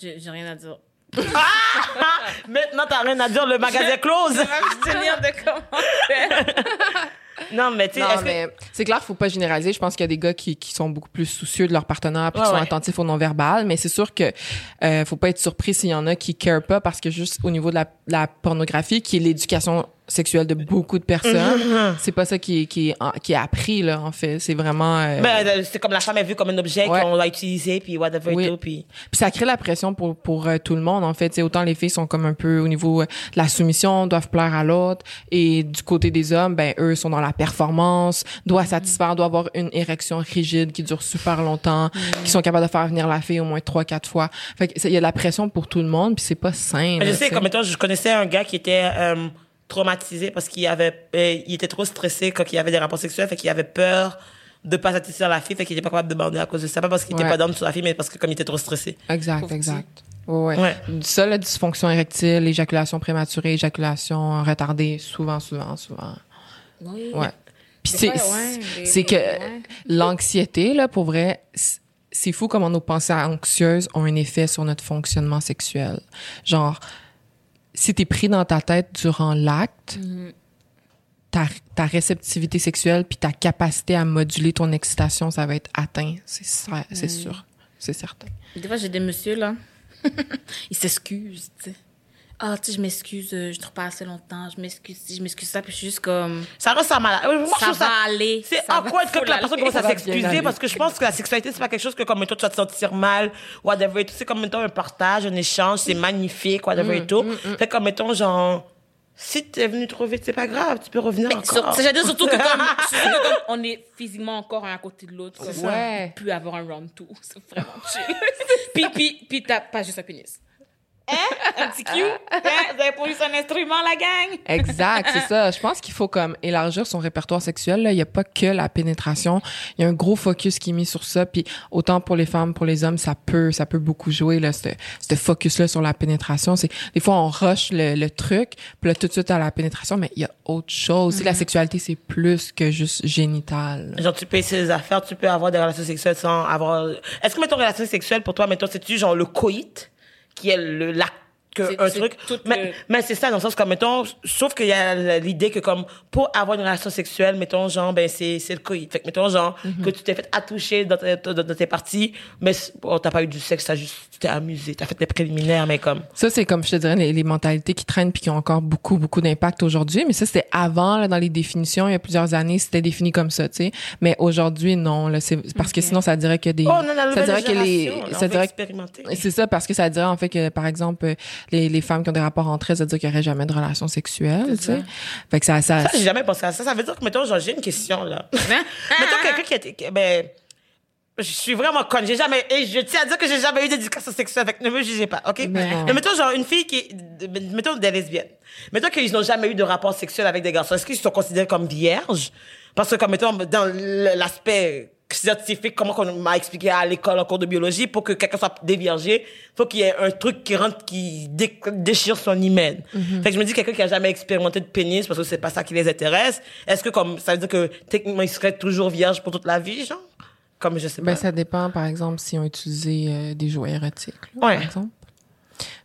j'ai rien à dire. Maintenant, t'as rien à dire, le magasin est close. Abstenir de commentaires. non, mais tu sais, C'est clair, faut pas généraliser. Je pense qu'il y a des gars qui, qui sont beaucoup plus soucieux de leur partenaire puis Ouais, qui sont ouais. attentifs au non-verbal. Mais c'est sûr que euh, faut pas être surpris s'il y en a qui care pas parce que juste au niveau de la, la pornographie, qui est l'éducation sexuelle de beaucoup de personnes, c'est pas ça qui est, qui est, qui est appris, là, en fait. C'est vraiment... euh, Ben, euh, c'est comme la femme est vue comme un objet Ouais. qu'on va utiliser, puis whatever Oui. et tout, puis... Puis ça crée la pression pour pour euh, tout le monde en fait. C'est autant les filles sont comme un peu au niveau euh, de la soumission, doivent plaire à l'autre, et du côté des hommes, ben eux sont dans la performance, doivent satisfaire, doivent avoir une érection rigide qui dure super longtemps, qui sont capables de faire venir la fille au moins trois quatre fois. Fait il y a de la pression pour tout le monde, puis c'est pas sain. Mais je sais, comme étant, je connaissais un gars qui était euh, traumatisé parce qu'il avait, euh, il était trop stressé quand il avait des rapports sexuels, fait qu'il avait peur de pas satisfaire la fille, fait qu'il était pas capable de bander à cause de ça. Pas parce qu'il était Ouais. pas d'homme sur la fille, mais parce que comme il était trop stressé. Exact, exact. Ouais, ouais. Ouais. Ça, la dysfonction érectile, éjaculation prématurée, éjaculation retardée, souvent, souvent, souvent. Oui. Ouais. Puis c'est c'est que ouais. l'anxiété là pour vrai c'est fou comment nos pensées anxieuses ont un effet sur notre fonctionnement sexuel. Genre si t'es pris dans ta tête durant l'acte, ta, ta réceptivité sexuelle puis ta capacité à moduler ton excitation, ça va être atteint, c'est c'est sûr, c'est certain. Des fois, j'ai des messieurs, là. Ils s'excusent, tu sais. Ah, tu sais, je m'excuse, euh, je dors pas assez longtemps, je m'excuse, je m'excuse ça, puis je suis juste comme. Ça ressemble à... Moi, je Ça trouve va aller. C'est awkward que la personne commence à s'excuser parce que je pense que la sexualité, c'est pas quelque chose que comme toi, tu vas te sentir mal, whatever et tout. C'est comme, mettons, un partage, un échange, c'est magnifique, whatever Mm, et tout. Fait comme, mettons, genre, si t'es venu trop vite, c'est pas grave, tu peux revenir Mais sur- encore. c'est- j'allais dire surtout que comme, surtout que comme on est physiquement encore un à côté de l'autre. Ouais. on peut avoir un round two, c'est vraiment chill. puis puis puis t'as pas juste un pénis. Un petit cue. Hein? Vous avez produit son instrument, la gang? Exact, c'est ça. Je pense qu'il faut comme élargir son répertoire sexuel. Là. Il n'y a pas que la pénétration. Il y a un gros focus qui est mis sur ça. Puis autant pour les femmes, pour les hommes, ça peut, ça peut beaucoup jouer là, ce, ce focus-là sur la pénétration. C'est des fois on rush le, le truc, puis là tout de suite à la pénétration, mais il y a autre chose. La sexualité, c'est plus que juste génital. Genre, tu peux essayer des affaires, tu peux avoir des relations sexuelles sans avoir... Est-ce que, mettons, relation sexuelle, pour toi, mettons, c'est-tu genre le coït, qui est le, l'acte que C'est- un c'est truc mais, le- mais c'est ça dans le sens comme mettons sauf qu'il y a l'idée que comme pour avoir une relation sexuelle mettons genre ben c'est c'est le coït fait que mettons genre Mhm. que tu t'es fait attoucher dans, tes- dans, dans tes parties mais bon, t'as pas eu du sexe t'as juste tu t'es amusé t'as fait les préliminaires mais comme Ça, c'est comme je te dirais les, les mentalités qui traînent puis qui ont encore beaucoup, beaucoup d'impact aujourd'hui. Mais ça, c'était avant, là, dans les définitions, il y a plusieurs années, c'était défini comme ça, tu sais. Mais aujourd'hui, non, là, c'est parce que sinon, ça dirait que des, oh non la ça dirait que les, là, on ça dirait c'est ça parce que ça dirait en fait que par exemple les, les femmes qui ont des rapports entre elles ça veut dire qu'il n'y aurait jamais de relation sexuelle tu sais fait que ça ça, Ça, j'ai jamais pensé à ça. Ça veut dire que, mettons, genre, j'ai une question, là. mettons quelqu'un qui était, ben, je suis vraiment conne. J'ai jamais, et je tiens à dire que j'ai jamais eu d'éducation sexuelle. Fait que ne me jugez pas, OK? Mais mettons, genre, une fille qui, est- mettons, des lesbiennes. Mettons qu'ils n'ont jamais eu de rapport sexuel avec des garçons. Est-ce qu'ils sont considérés comme vierges? Parce que, comme, mettons, dans l'aspect scientifique, comment qu'on m'a expliqué à l'école en cours de biologie, pour que quelqu'un soit déviergé, faut qu'il y ait un truc qui rentre, qui dé- déchire son hymen. Fait que je me dis, quelqu'un qui a jamais expérimenté de pénis, parce que c'est pas ça qui les intéresse, est-ce que comme, ça veut dire que techniquement, il serait toujours vierge pour toute la vie, genre? Comme, je sais pas. ben ça dépend par exemple si on utilisé euh, des jouets érotiques là, Ouais. par exemple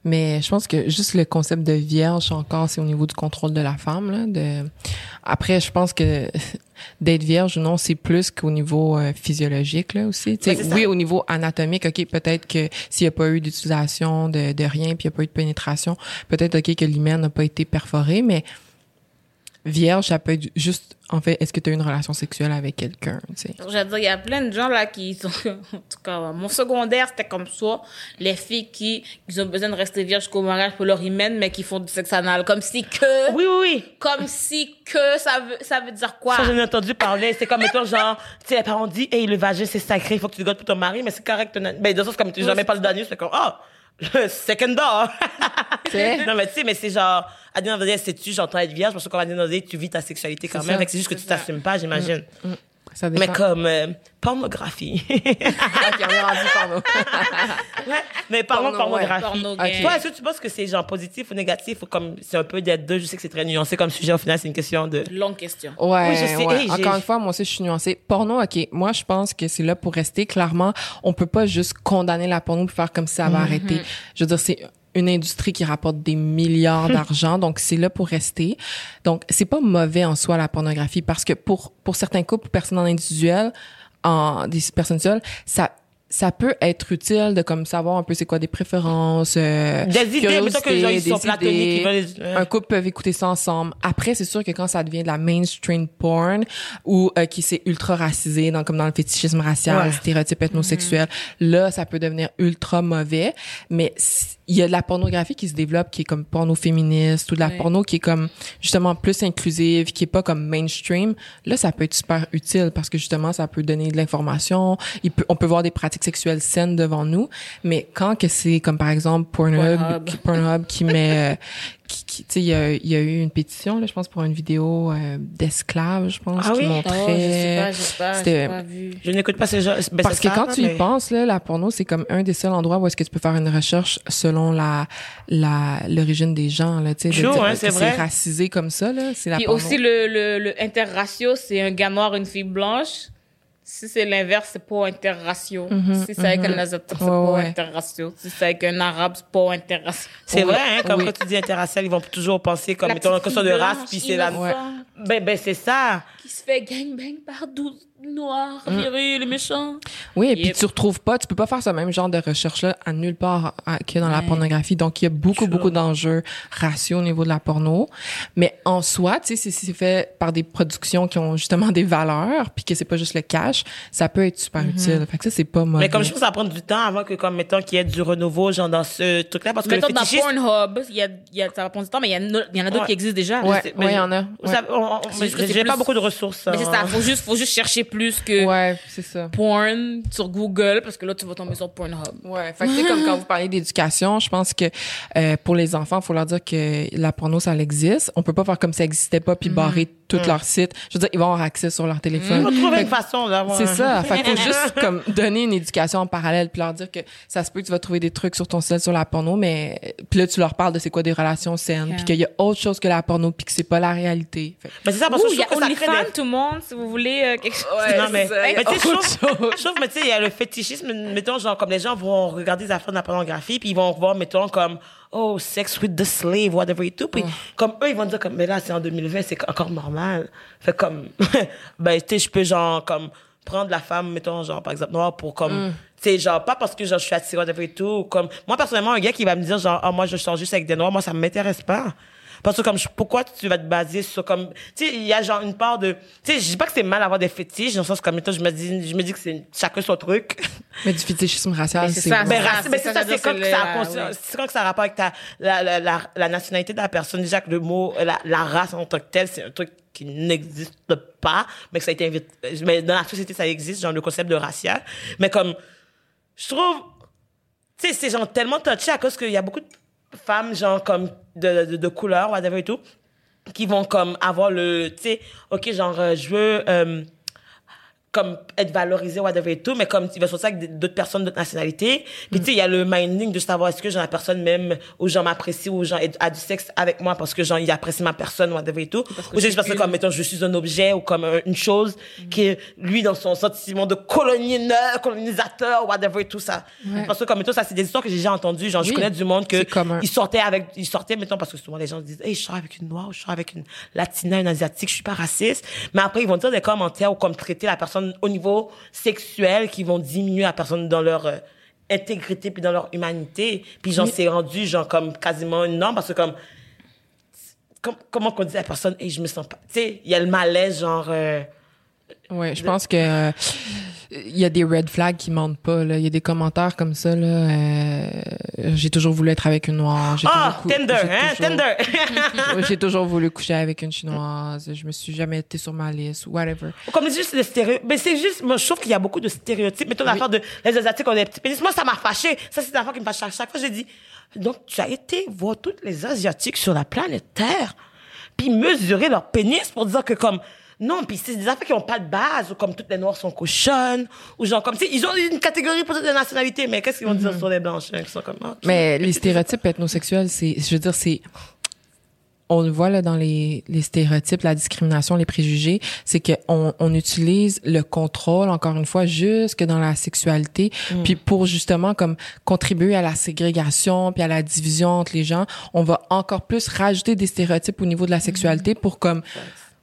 mais je pense que juste le concept de vierge encore c'est au niveau du contrôle de la femme là de après je pense que d'être vierge ou non c'est plus qu'au niveau euh, physiologique là aussi ça. oui au niveau anatomique ok peut-être que s'il y a pas eu d'utilisation de, de rien puis il y a pas eu de pénétration peut-être ok que l'hymen n'a pas été perforé mais vierge ça peut être juste en fait est-ce que tu as eu une relation sexuelle avec quelqu'un tu sais? J'allais dire, il y a plein de gens là qui sont. En tout cas, mon secondaire, c'était comme ça. Les filles qui, qui ont besoin de rester vierges jusqu'au mariage pour leur hymen, mais qui font du sexe anal. Comme si que. Oui, oui, oui. Comme si que ça veut, ça veut dire quoi? Ça, j'en ai entendu parler. C'est comme, mettons, genre, tu sais, les parents disent, hey, le vagin, c'est sacré, il faut que tu le gardes pour ton mari, mais c'est correct. Ben, dans le sens, comme tu jamais parlé d'anus, c'est comme, oh, le second door. C'est- non, mais tu sais, mais c'est genre, à dire, c'est-tu, j'entends être vierge, parce que quand à dire, tu vis ta sexualité quand C'est même. c'est juste que tu t'assumes pas, j'imagine. Ça dépend Mais comme, euh, pornographie. ok on est rendu porno Ouais, mais parlons Porno, ouais. pornographie. Porno gay. Toi, est-ce que tu penses que c'est genre positif ou négatif ou comme c'est un peu des deux? Je sais que c'est très nuancé comme sujet. Au final, c'est une question de. Longue question. Ouais, Oui, je sais. ouais. Hey, Encore une fois, moi aussi, je suis nuancée. Porno, OK. Moi, je pense que c'est là pour rester. Clairement, on peut pas juste condamner la porno pour faire comme si ça va arrêter. Je veux dire, c'est une industrie qui rapporte des milliards d'argent, donc c'est là pour rester. Donc, c'est pas mauvais en soi, la pornographie, parce que pour, pour certains couples, personnes en individuel, en, des personnes seules, ça, ça peut être utile de comme savoir un peu c'est quoi des préférences, euh, Des idées, que les gens, ils sont idées. veulent Un couple peuvent écouter ça ensemble. Après, c'est sûr que quand ça devient de la mainstream porn ou euh, qui c'est ultra racisé, dans, comme dans le fétichisme racial, Ouais. les stéréotypes ethnosexuels, là, ça peut devenir ultra mauvais. Mais il y a de la pornographie qui se développe, qui est comme porno féministe ou de la porno qui est comme justement plus inclusive, qui est pas comme mainstream. Là, ça peut être super utile parce que justement, ça peut donner de l'information. Il peut, on peut voir des pratiques sexuelles saines devant nous. Mais quand que c'est comme par exemple Pornhub, Pornhub. qui, Pornhub qui met, euh, qui, qui- tu sais, il y a, y a eu une pétition là, je pense pour une vidéo euh, d'esclaves, je pense, Ah qui oui? Oh, je sais montrait. pas, je sais pas, pas vu. Je n'écoute pas ces gens. ben, Parce que ça, quand tu mais- y penses, là, la porno, c'est comme un des seuls endroits où est-ce que tu peux faire une recherche selon la la l'origine des gens, là, tu sais, hein, c'est vrai. racisé comme ça, là, c'est la Puis porno. aussi, le, le, le interratio, c'est un gars noir, une fille blanche. Si c'est l'inverse, c'est pas interratio. si c'est avec un asiatique, c'est Mhm, Ouais, pas ouais. interratio. Si c'est avec un arabe, c'est pas interratio. C'est Oui, vrai, hein, comme oui. quand tu dis interracial, ils vont toujours penser comme La étant une petite question de race, puis c'est la. innocente, Ben, ben, c'est ça. Qui se fait gangbang par 12 noirs, viril, les méchants. Oui, et puis Yep. tu retrouves pas, tu peux pas faire ce même genre de recherche-là à nulle part à- que dans la pornographie. Donc, il y a beaucoup, Sure. beaucoup d'enjeux raciaux au niveau de la porno. Mais en soi, tu sais, si c'est fait par des productions qui ont justement des valeurs, puis que c'est pas juste le cash, ça peut être super utile. Fait que ça, c'est pas mauvais. Mais comme je pense que ça va prendre du temps avant que, comme, mettons, qu'il y ait du renouveau, genre, dans ce truc-là, parce que Mettons le dans. Pornhub, il y a, il y a, ça va prendre du temps, mais il y, a il y en a d'autres Ouais. qui existent déjà. Ouais, il y en a. Ça, on- on- pas beaucoup de ressources Mais c'est ça, faut juste, faut juste chercher plus que Ouais, c'est ça. porn sur Google, parce que là, tu vas tomber sur Pornhub. Ouais, fait que, tu sais, comme quand vous parlez d'éducation, je pense que euh, pour les enfants, il faut leur dire que la porno, ça existe. On peut pas faire comme ça n'existait pas puis barrer tout leur site. Je veux dire, ils vont avoir accès sur leur téléphone. On va trouver une façon d'avoir. C'est ça. Fait faut juste comme donner une éducation en parallèle puis leur dire que ça se peut que tu vas trouver des trucs sur ton site sur la porno, mais puis là tu leur parles de c'est quoi des relations saines, Yeah. puis qu'il y a autre chose que la porno puis que c'est pas la réalité. Fait Mais c'est ça, parce Ouh, que je trouve que ça crée OnlyFans, des... tout le monde, si vous voulez euh, quelque chose. non, mais, c'est ça, il y a mais tu sais, je trouve, je trouve, mais tu sais, il y a le fétichisme, mettons, genre, comme les gens vont regarder des affaires de la pornographie, puis ils vont voir, mettons, comme, oh, sex with the slave, whatever et tout, puis comme eux, ils vont dire, comme, mais là, c'est en 2020, c'est encore normal. Fait comme, ben, tu sais, je peux, genre, comme, prendre la femme, mettons, genre, par exemple, noire, pour, comme, tu sais, genre, pas parce que, genre, je suis attirée, whatever et tout, ou comme, moi, personnellement, un gars qui va me dire, genre, ah, moi, je sors juste avec des noirs, moi, ça m'intéresse pas. Parce que comme je- pourquoi tu vas te baser sur comme tu sais il y a genre une part de tu sais je dis pas que c'est mal d'avoir des fétiches dans le sens comme mettons, je me dis je me dis que c'est chacun son truc. Mais du fétichisme racial, c'est ça, mais c'est raci- ça, mais c'est ça, quand que le- ça a c'est quand que ça a rapport avec ta la, la, la, la nationalité de la personne. Déjà que le mot la, la race en tant que tel c'est un truc qui n'existe pas mais que ça a été invité mais dans la société ça existe genre le concept de racial. Mais comme je trouve tu sais c'est genre tellement touché à cause qu'il y a beaucoup de femmes genre comme de, de, de couleur whatever et tout qui vont comme avoir le tu sais ok genre euh, je veux euh, comme être valorisé whatever et tout mais comme il va sortir avec d'autres personnes d'autres nationalités. Puis tu sais il y a le minding de savoir est-ce que genre la personne même ou genre m'apprécie ou genre a du sexe avec moi parce que genre il apprécie ma personne whatever et tout. Ou juste parce que comme mettons je suis un objet ou comme euh, une chose qui lui dans son sentiment de colonisateur colonisateur whatever et tout ça. Parce que comme mettons ça c'est des histoires que j'ai déjà entendues. Genre je connais du monde que ils sortaient avec ils sortaient mettons parce que souvent les gens disent hey je sors avec une noire ou je sors avec une latina une asiatique je suis pas raciste. Mais après ils vont dire des commentaires ou comme traiter la personne au niveau sexuel qui vont diminuer la personne dans leur euh, intégrité puis dans leur humanité. Puis genre c'est rendu genre comme quasiment une norme parce que comme com- comment qu'on dit à la personne hey je me sens pas tu sais il y a le malaise genre euh, Ouais, je pense que euh, il y a des red flags qui mentent pas il y a des commentaires comme ça là euh, j'ai toujours voulu être avec une noire, ah cou- Tinder hein Tinder j'ai toujours voulu coucher avec une chinoise, je me suis jamais été sur ma liste ou whatever. Comme c'est juste les stéréotypes. Mais c'est juste, moi, je trouve qu'il y a beaucoup de stéréotypes. Mettons l'affaire de les Asiatiques ont des petits pénis. Moi, ça m'a fâché. Ça, c'est l'affaire qui me fâche à chaque fois. J'ai dit, donc, tu as été voir toutes les Asiatiques sur la planète Terre, puis mesurer leur pénis pour dire que comme, non, puis c'est des affaires qui ont pas de base, ou comme toutes les Noirs sont cochonnes, ou genre comme, ils ont une catégorie pour toutes les nationalités, mais qu'est-ce qu'ils vont dire sur les blanches, hein, qui sont comme, ok. Mais les stéréotypes ethnosexuels, c'est, je veux dire, c'est, on le voit là dans les, les stéréotypes, la discrimination, les préjugés, c'est qu'on on utilise le contrôle, encore une fois, jusque dans la sexualité, puis pour justement comme contribuer à la ségrégation, puis à la division entre les gens, on va encore plus rajouter des stéréotypes au niveau de la sexualité pour comme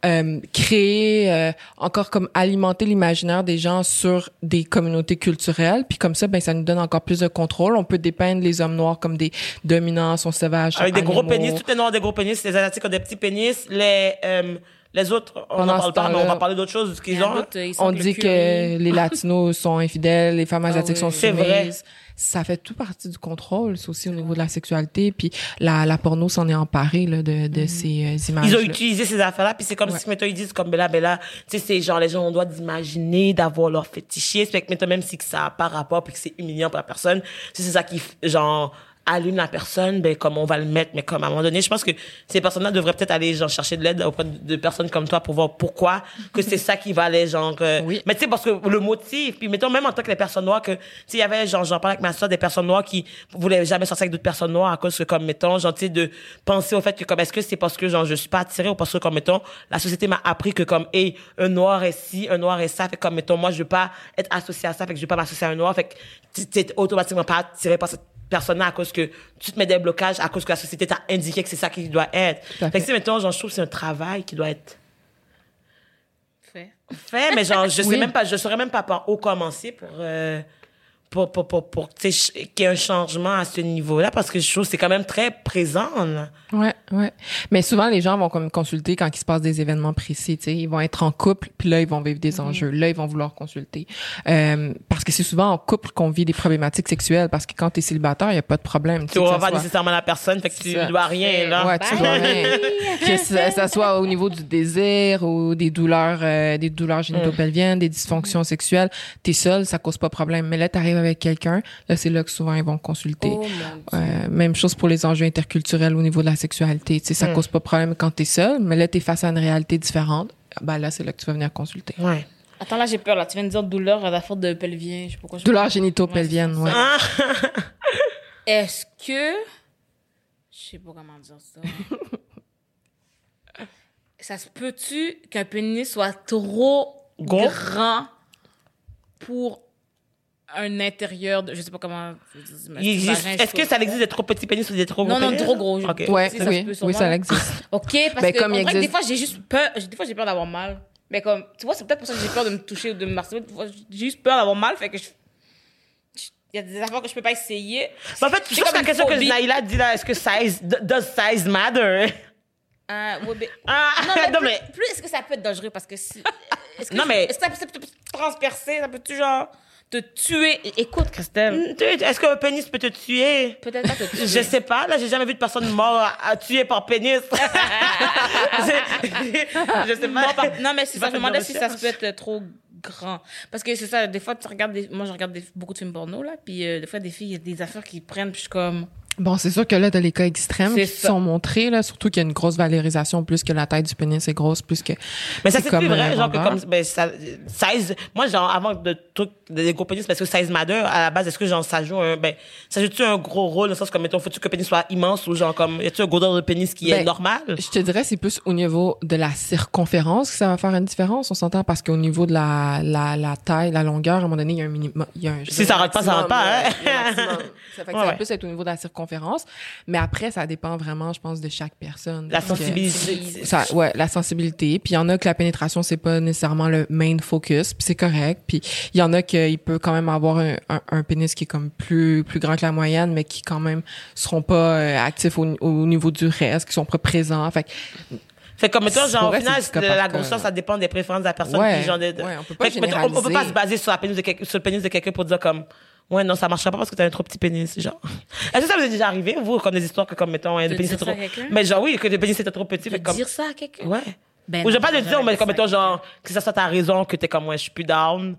euh, créer euh, encore comme alimenter l'imaginaire des gens sur des communautés culturelles puis comme ça ben ça nous donne encore plus de contrôle on peut dépeindre les hommes noirs comme des dominants sont sauvages Avec des gros pénis, toutes les noirs ont des gros pénis, les asiatiques ont des petits pénis, les, euh, les autres, on Pendant ce parle pas, mais on va parler d'autres choses qu'ils en ont. sont on dit que les latinos sont infidèles les femmes asiatiques oui. sont C'est soumises vrai. Ça fait tout partie du contrôle c'est aussi au niveau de la sexualité puis la, la porno s'en est emparée là, de, de ces euh, images Ils ont utilisé ces affaires-là, puis c'est comme si, mettons, ils disent comme Bella Bella, tu sais, c'est genre, les gens ont le droit d'imaginer, d'avoir leur fétichisme, fait que, mettons, même si que ça a pas rapport, puis que c'est humiliant pour la personne, c'est ça qui, genre, allume la personne, ben, comme on va le mettre, mais comme à un moment donné, je pense que ces personnes-là devraient peut-être aller, genre, chercher de l'aide auprès de, personnes comme toi pour voir pourquoi que c'est ça qui va aller, genre, euh, Oui. mais tu sais, parce que le motif, puis mettons, même en tant que les personnes noires, que, tu sais, il y avait, genre, j'en parlais avec ma soeur, des personnes noires qui voulaient jamais sortir avec d'autres personnes noires à cause que, comme, mettons, genre, tu sais, de penser au fait que, comme, est-ce que c'est parce que, genre, je suis pas attirée ou parce que, comme, mettons, la société m'a appris que, comme, hey, un noir est ci, un noir est ça, fait comme, mettons, moi, je veux pas être associée à ça, fait que je veux pas m'associer à un noir, fait que, tu t'es automatiquement pas attiré par cette personne-là à cause que tu te mets des blocages, à cause que la société t'a indiqué que c'est ça qui doit être. Fait que, sais, mettons, genre, je trouve que c'est un travail qui doit être Fait. fait, mais genre, je sais Oui. même pas, je saurais même pas par où commencer pour, euh, pour, pour, pour, pour sais, qu'il y ait un changement à ce niveau-là parce que je trouve que c'est quand même très présent. là. Ouais, ouais. Mais souvent, les gens vont comme consulter quand il se passe des événements précis. Tu sais, ils vont être en couple, puis là, ils vont vivre des enjeux. Là, ils vont vouloir consulter. Euh, parce que c'est souvent en couple qu'on vit des problématiques sexuelles. Parce que quand t'es célibataire, il y a pas de problème. Tu pas soit- nécessairement la personne, fait que tu ça. dois rien, là. Ouais, tu dois rien. que ça, ça soit au niveau du désir ou des douleurs, euh, des douleurs génitopelviennes, des dysfonctions sexuelles. T'es seul, ça cause pas de problème. Mais là, t'arrives avec quelqu'un, là, c'est là que souvent ils vont consulter. Oh. Euh, même chose pour les enjeux interculturels au niveau de la sexualité. Tu sais, ça cause pas de problème quand t'es seul, mais là, t'es face à une réalité différente. Ben là, c'est là que tu vas venir consulter. Ouais. Attends, là, j'ai peur, là. Tu viens de dire douleur à la faute de pelvien. Je sais pas pourquoi je Douleurs génitopelviennes, ouais. Ah, Est-ce que. Je sais pas comment dire ça. ça se peut-tu qu'un pénis soit trop grand pour un intérieur de. Je sais pas comment. existe- Est-ce que ça existe des trop petits pénis ou des trop gros Non, non, pénis? trop gros. je- Ok. Ouais, Si, ça se oui, peut ça existe. Ok, parce Ben, que, comme que des existe- fois, j'ai juste peur. Des fois, j'ai peur d'avoir mal. Mais comme, tu vois, c'est peut-être pour ça que j'ai peur de me toucher ou de me fois, J'ai juste peur d'avoir mal, fait que je. Il y a des affaires que je peux pas essayer. Mais en fait, je C'est pense que comme la question que. Naïla dit là, est-ce que size, does size matter? Euh, ouais, mais- Ah, Non, mais, non, plus, mais- plus est-ce que ça peut être dangereux? Parce que si. Est-ce que Non, mais- Est-ce que ça peut, ça peut te transpercer Ça peut-tu, genre, te tuer Écoute, Christelle. Est-ce qu'un pénis peut te tuer? Peut-être pas te tuer. Je sais pas, là, j'ai jamais vu de personne morte à, à tuer par pénis. Je sais pas. Non, par- non, mais Tu ça. Je me demandais si ça se peut être trop grand. Parce que c'est ça, des fois, tu regardes des- moi, je regarde des- beaucoup de films porno, là, puis euh, des fois, des filles, il y a des affaires qui prennent, puis je suis comme. Bon, c'est sûr que là, t'as les cas extrêmes qui ça. sont montrés, là, surtout qu'il y a une grosse valorisation, plus que la taille du pénis est grosse, plus que. Mais ça, c'est plus vrai, genre que comme, ben, ça, size, moi, genre, avant de trucs, des gros pénis, parce que size matter, à la base, est-ce que, genre, ça joue un, ben, ça joue-tu un gros rôle, dans le sens comme, mettons, faut-tu que le pénis soit immense ou, genre, comme, y a-tu un grandeur de pénis qui est Ben, normal? Je te dirais, c'est plus au niveau de la circonférence que ça va faire une différence. On s'entend parce qu'au niveau de la, la, la taille, la longueur, à un moment donné, il y a un minimum. Y a un, Si ça rentre pas, ça rentre pas, hein? Ça fait que Ouais, ça va ouais. plus être au niveau de la circonférence. Mais après, ça dépend vraiment, je pense, de chaque personne. La que- sensibilité. Ça, ouais, la sensibilité. Puis il y en a que la pénétration, c'est pas nécessairement le main focus, puis c'est correct. Puis il y en a qu'il peut quand même avoir un, un, un pénis qui est comme plus plus grand que la moyenne, mais qui quand même seront pas euh, actifs au, au niveau du reste, qui sont pas présents. Fait que Fait que, comme, mettons, genre, au vrai, final, la grosseur, ça dépend des préférences de la personne. Ouais, puis genre de, ouais, on peut pas Fait que, mettons, on, on peut pas se baser sur, la pénis de sur le pénis de quelqu'un pour dire comme, ouais, non, ça marchera pas parce que t'as un trop petit pénis, genre. Est-ce que ça vous est déjà arrivé, vous, comme des histoires que, comme, mettons, le De pénis ça trop, mais genre, oui, que le pénis était trop petit, De comme, dire ça à quelqu'un? Ouais. Ben Ou je non, pas dire, mais comme, mettons, genre, que ça soit ta raison, que t'es comme, ouais, je suis plus down.